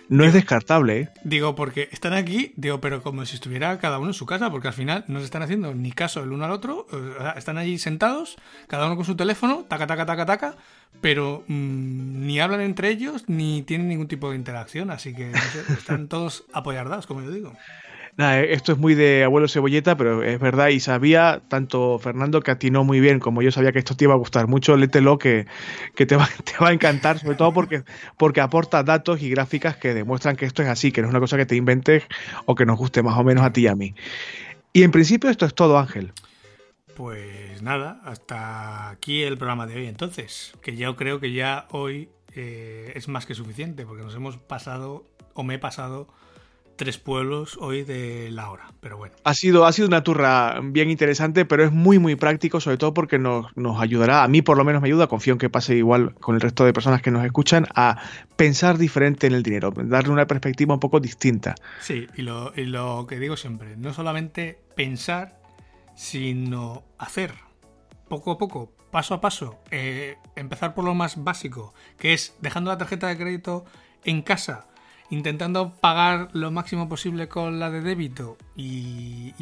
S3: no es descartable, ¿eh?
S2: Digo, porque están aquí, digo, pero como si estuviera cada uno en su casa, porque al final no se están haciendo ni caso el uno al otro, están allí sentados, cada uno con su teléfono, taca, taca, taca, taca, pero mm, ni hablan entre ellos ni tienen ningún tipo de interacción, así que están todos apoyardados, como yo digo.
S3: Eh, esto es muy de abuelo cebolleta, pero es verdad y sabía tanto Fernando que atinó muy bien como yo sabía que esto te iba a gustar mucho, lételo que, que te, va, te va a encantar, sobre todo porque, porque aporta datos y gráficas que demuestran que esto es así, que no es una cosa que te inventes o que nos guste más o menos a ti y a mí. Y en principio esto es todo, Ángel.
S2: Pues nada, hasta aquí el programa de hoy entonces, que yo creo que ya hoy eh, es más que suficiente, porque nos hemos pasado, o me he pasado, tres pueblos hoy de la hora, pero bueno.
S3: Ha sido, ha sido una turra bien interesante, pero es muy, muy práctico, sobre todo porque nos, ayudará, a mí por lo menos me ayuda, confío en que pase igual con el resto de personas que nos escuchan, a pensar diferente en el dinero, darle una perspectiva un poco distinta.
S2: Sí, y lo, y lo que digo siempre, no solamente pensar, sino hacer, poco a poco, paso a paso, eh, empezar por lo más básico, que es dejando la tarjeta de crédito en casa intentando pagar lo máximo posible con la de débito y,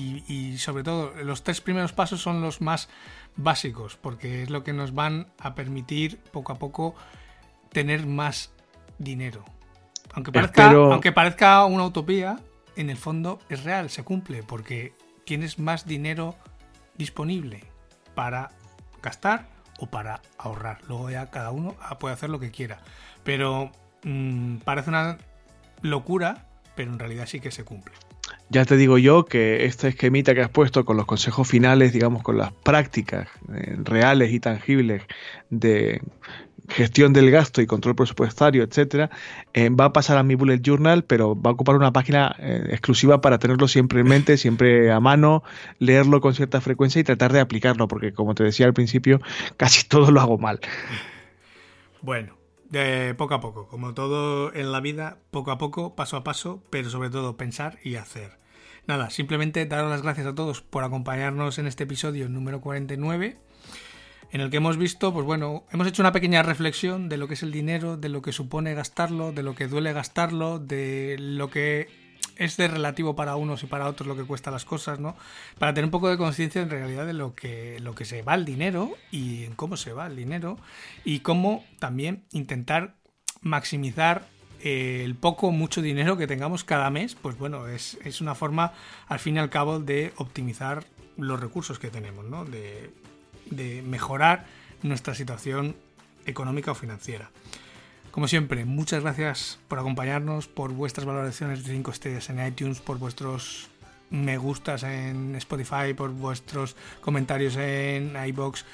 S2: sobre todo los tres primeros pasos son los más básicos porque es lo que nos van a permitir poco a poco tener más dinero. Aunque parezca, aunque parezca una utopía, en el fondo es real, se cumple porque tienes más dinero disponible para gastar o para ahorrar. Luego ya cada uno puede hacer lo que quiera. Pero mm, parece una locura, pero en realidad sí que se cumple.
S3: Ya te digo yo que esta esquemita que has puesto con los consejos finales, digamos, con las prácticas eh, reales y tangibles de gestión del gasto y control presupuestario, etcétera, eh, va a pasar a mi bullet journal, pero va a ocupar una página eh, exclusiva para tenerlo siempre en mente, siempre a mano, leerlo con cierta frecuencia y tratar de aplicarlo, porque como te decía al principio, casi todo lo hago mal.
S2: Bueno, poco a poco, como todo en la vida, poco a poco, paso a paso, pero sobre todo pensar y hacer. Nada, simplemente daros las gracias a todos por acompañarnos en este episodio número 49, en el que hemos visto, pues bueno, hemos hecho una pequeña reflexión de lo que es el dinero, de lo que supone gastarlo, de lo que duele gastarlo, de lo que es de relativo para unos y para otros lo que cuesta las cosas, ¿no? Para tener un poco de conciencia en realidad de lo que, lo que se va el dinero y en cómo se va el dinero y cómo también intentar maximizar eh, el poco o mucho dinero que tengamos cada mes, pues bueno, es, es, una forma al fin y al cabo de optimizar los recursos que tenemos, ¿no? De, de mejorar nuestra situación económica o financiera. Como siempre, muchas gracias por acompañarnos, por vuestras valoraciones de 5 estrellas en iTunes, por vuestros me gustas en Spotify, por vuestros comentarios en iBox,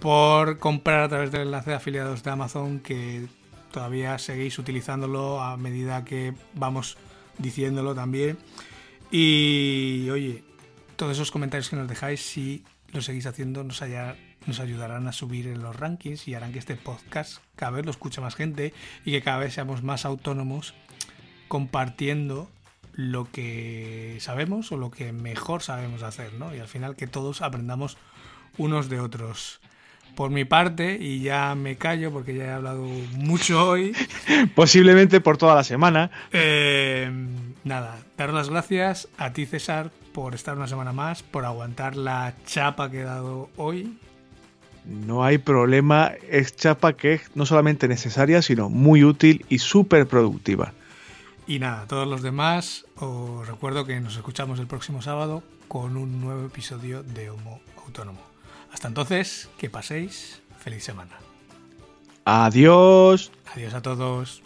S2: por comprar a través del enlace de afiliados de Amazon que todavía seguís utilizándolo a medida que vamos diciéndolo también. Y oye, todos esos comentarios que nos dejáis, si lo seguís haciendo, nos, nos ayudarán a subir en los rankings y harán que este podcast cada vez lo escuche más gente y que cada vez seamos más autónomos compartiendo lo que sabemos o lo que mejor sabemos hacer, ¿no? Y al final que todos aprendamos unos de otros. Por mi parte, y ya me callo porque ya he hablado mucho hoy.
S3: Posiblemente por toda la semana.
S2: Eh, nada, dar las gracias a ti, César, por estar una semana más, por aguantar la chapa que he dado hoy.
S3: No hay problema, es chapa que es no solamente necesaria, sino muy útil y súper productiva.
S2: Y nada, todos los demás, os recuerdo que nos escuchamos el próximo sábado con un nuevo episodio de Homo Autónomo. Hasta entonces, que paséis feliz semana.
S3: Adiós.
S2: Adiós a todos.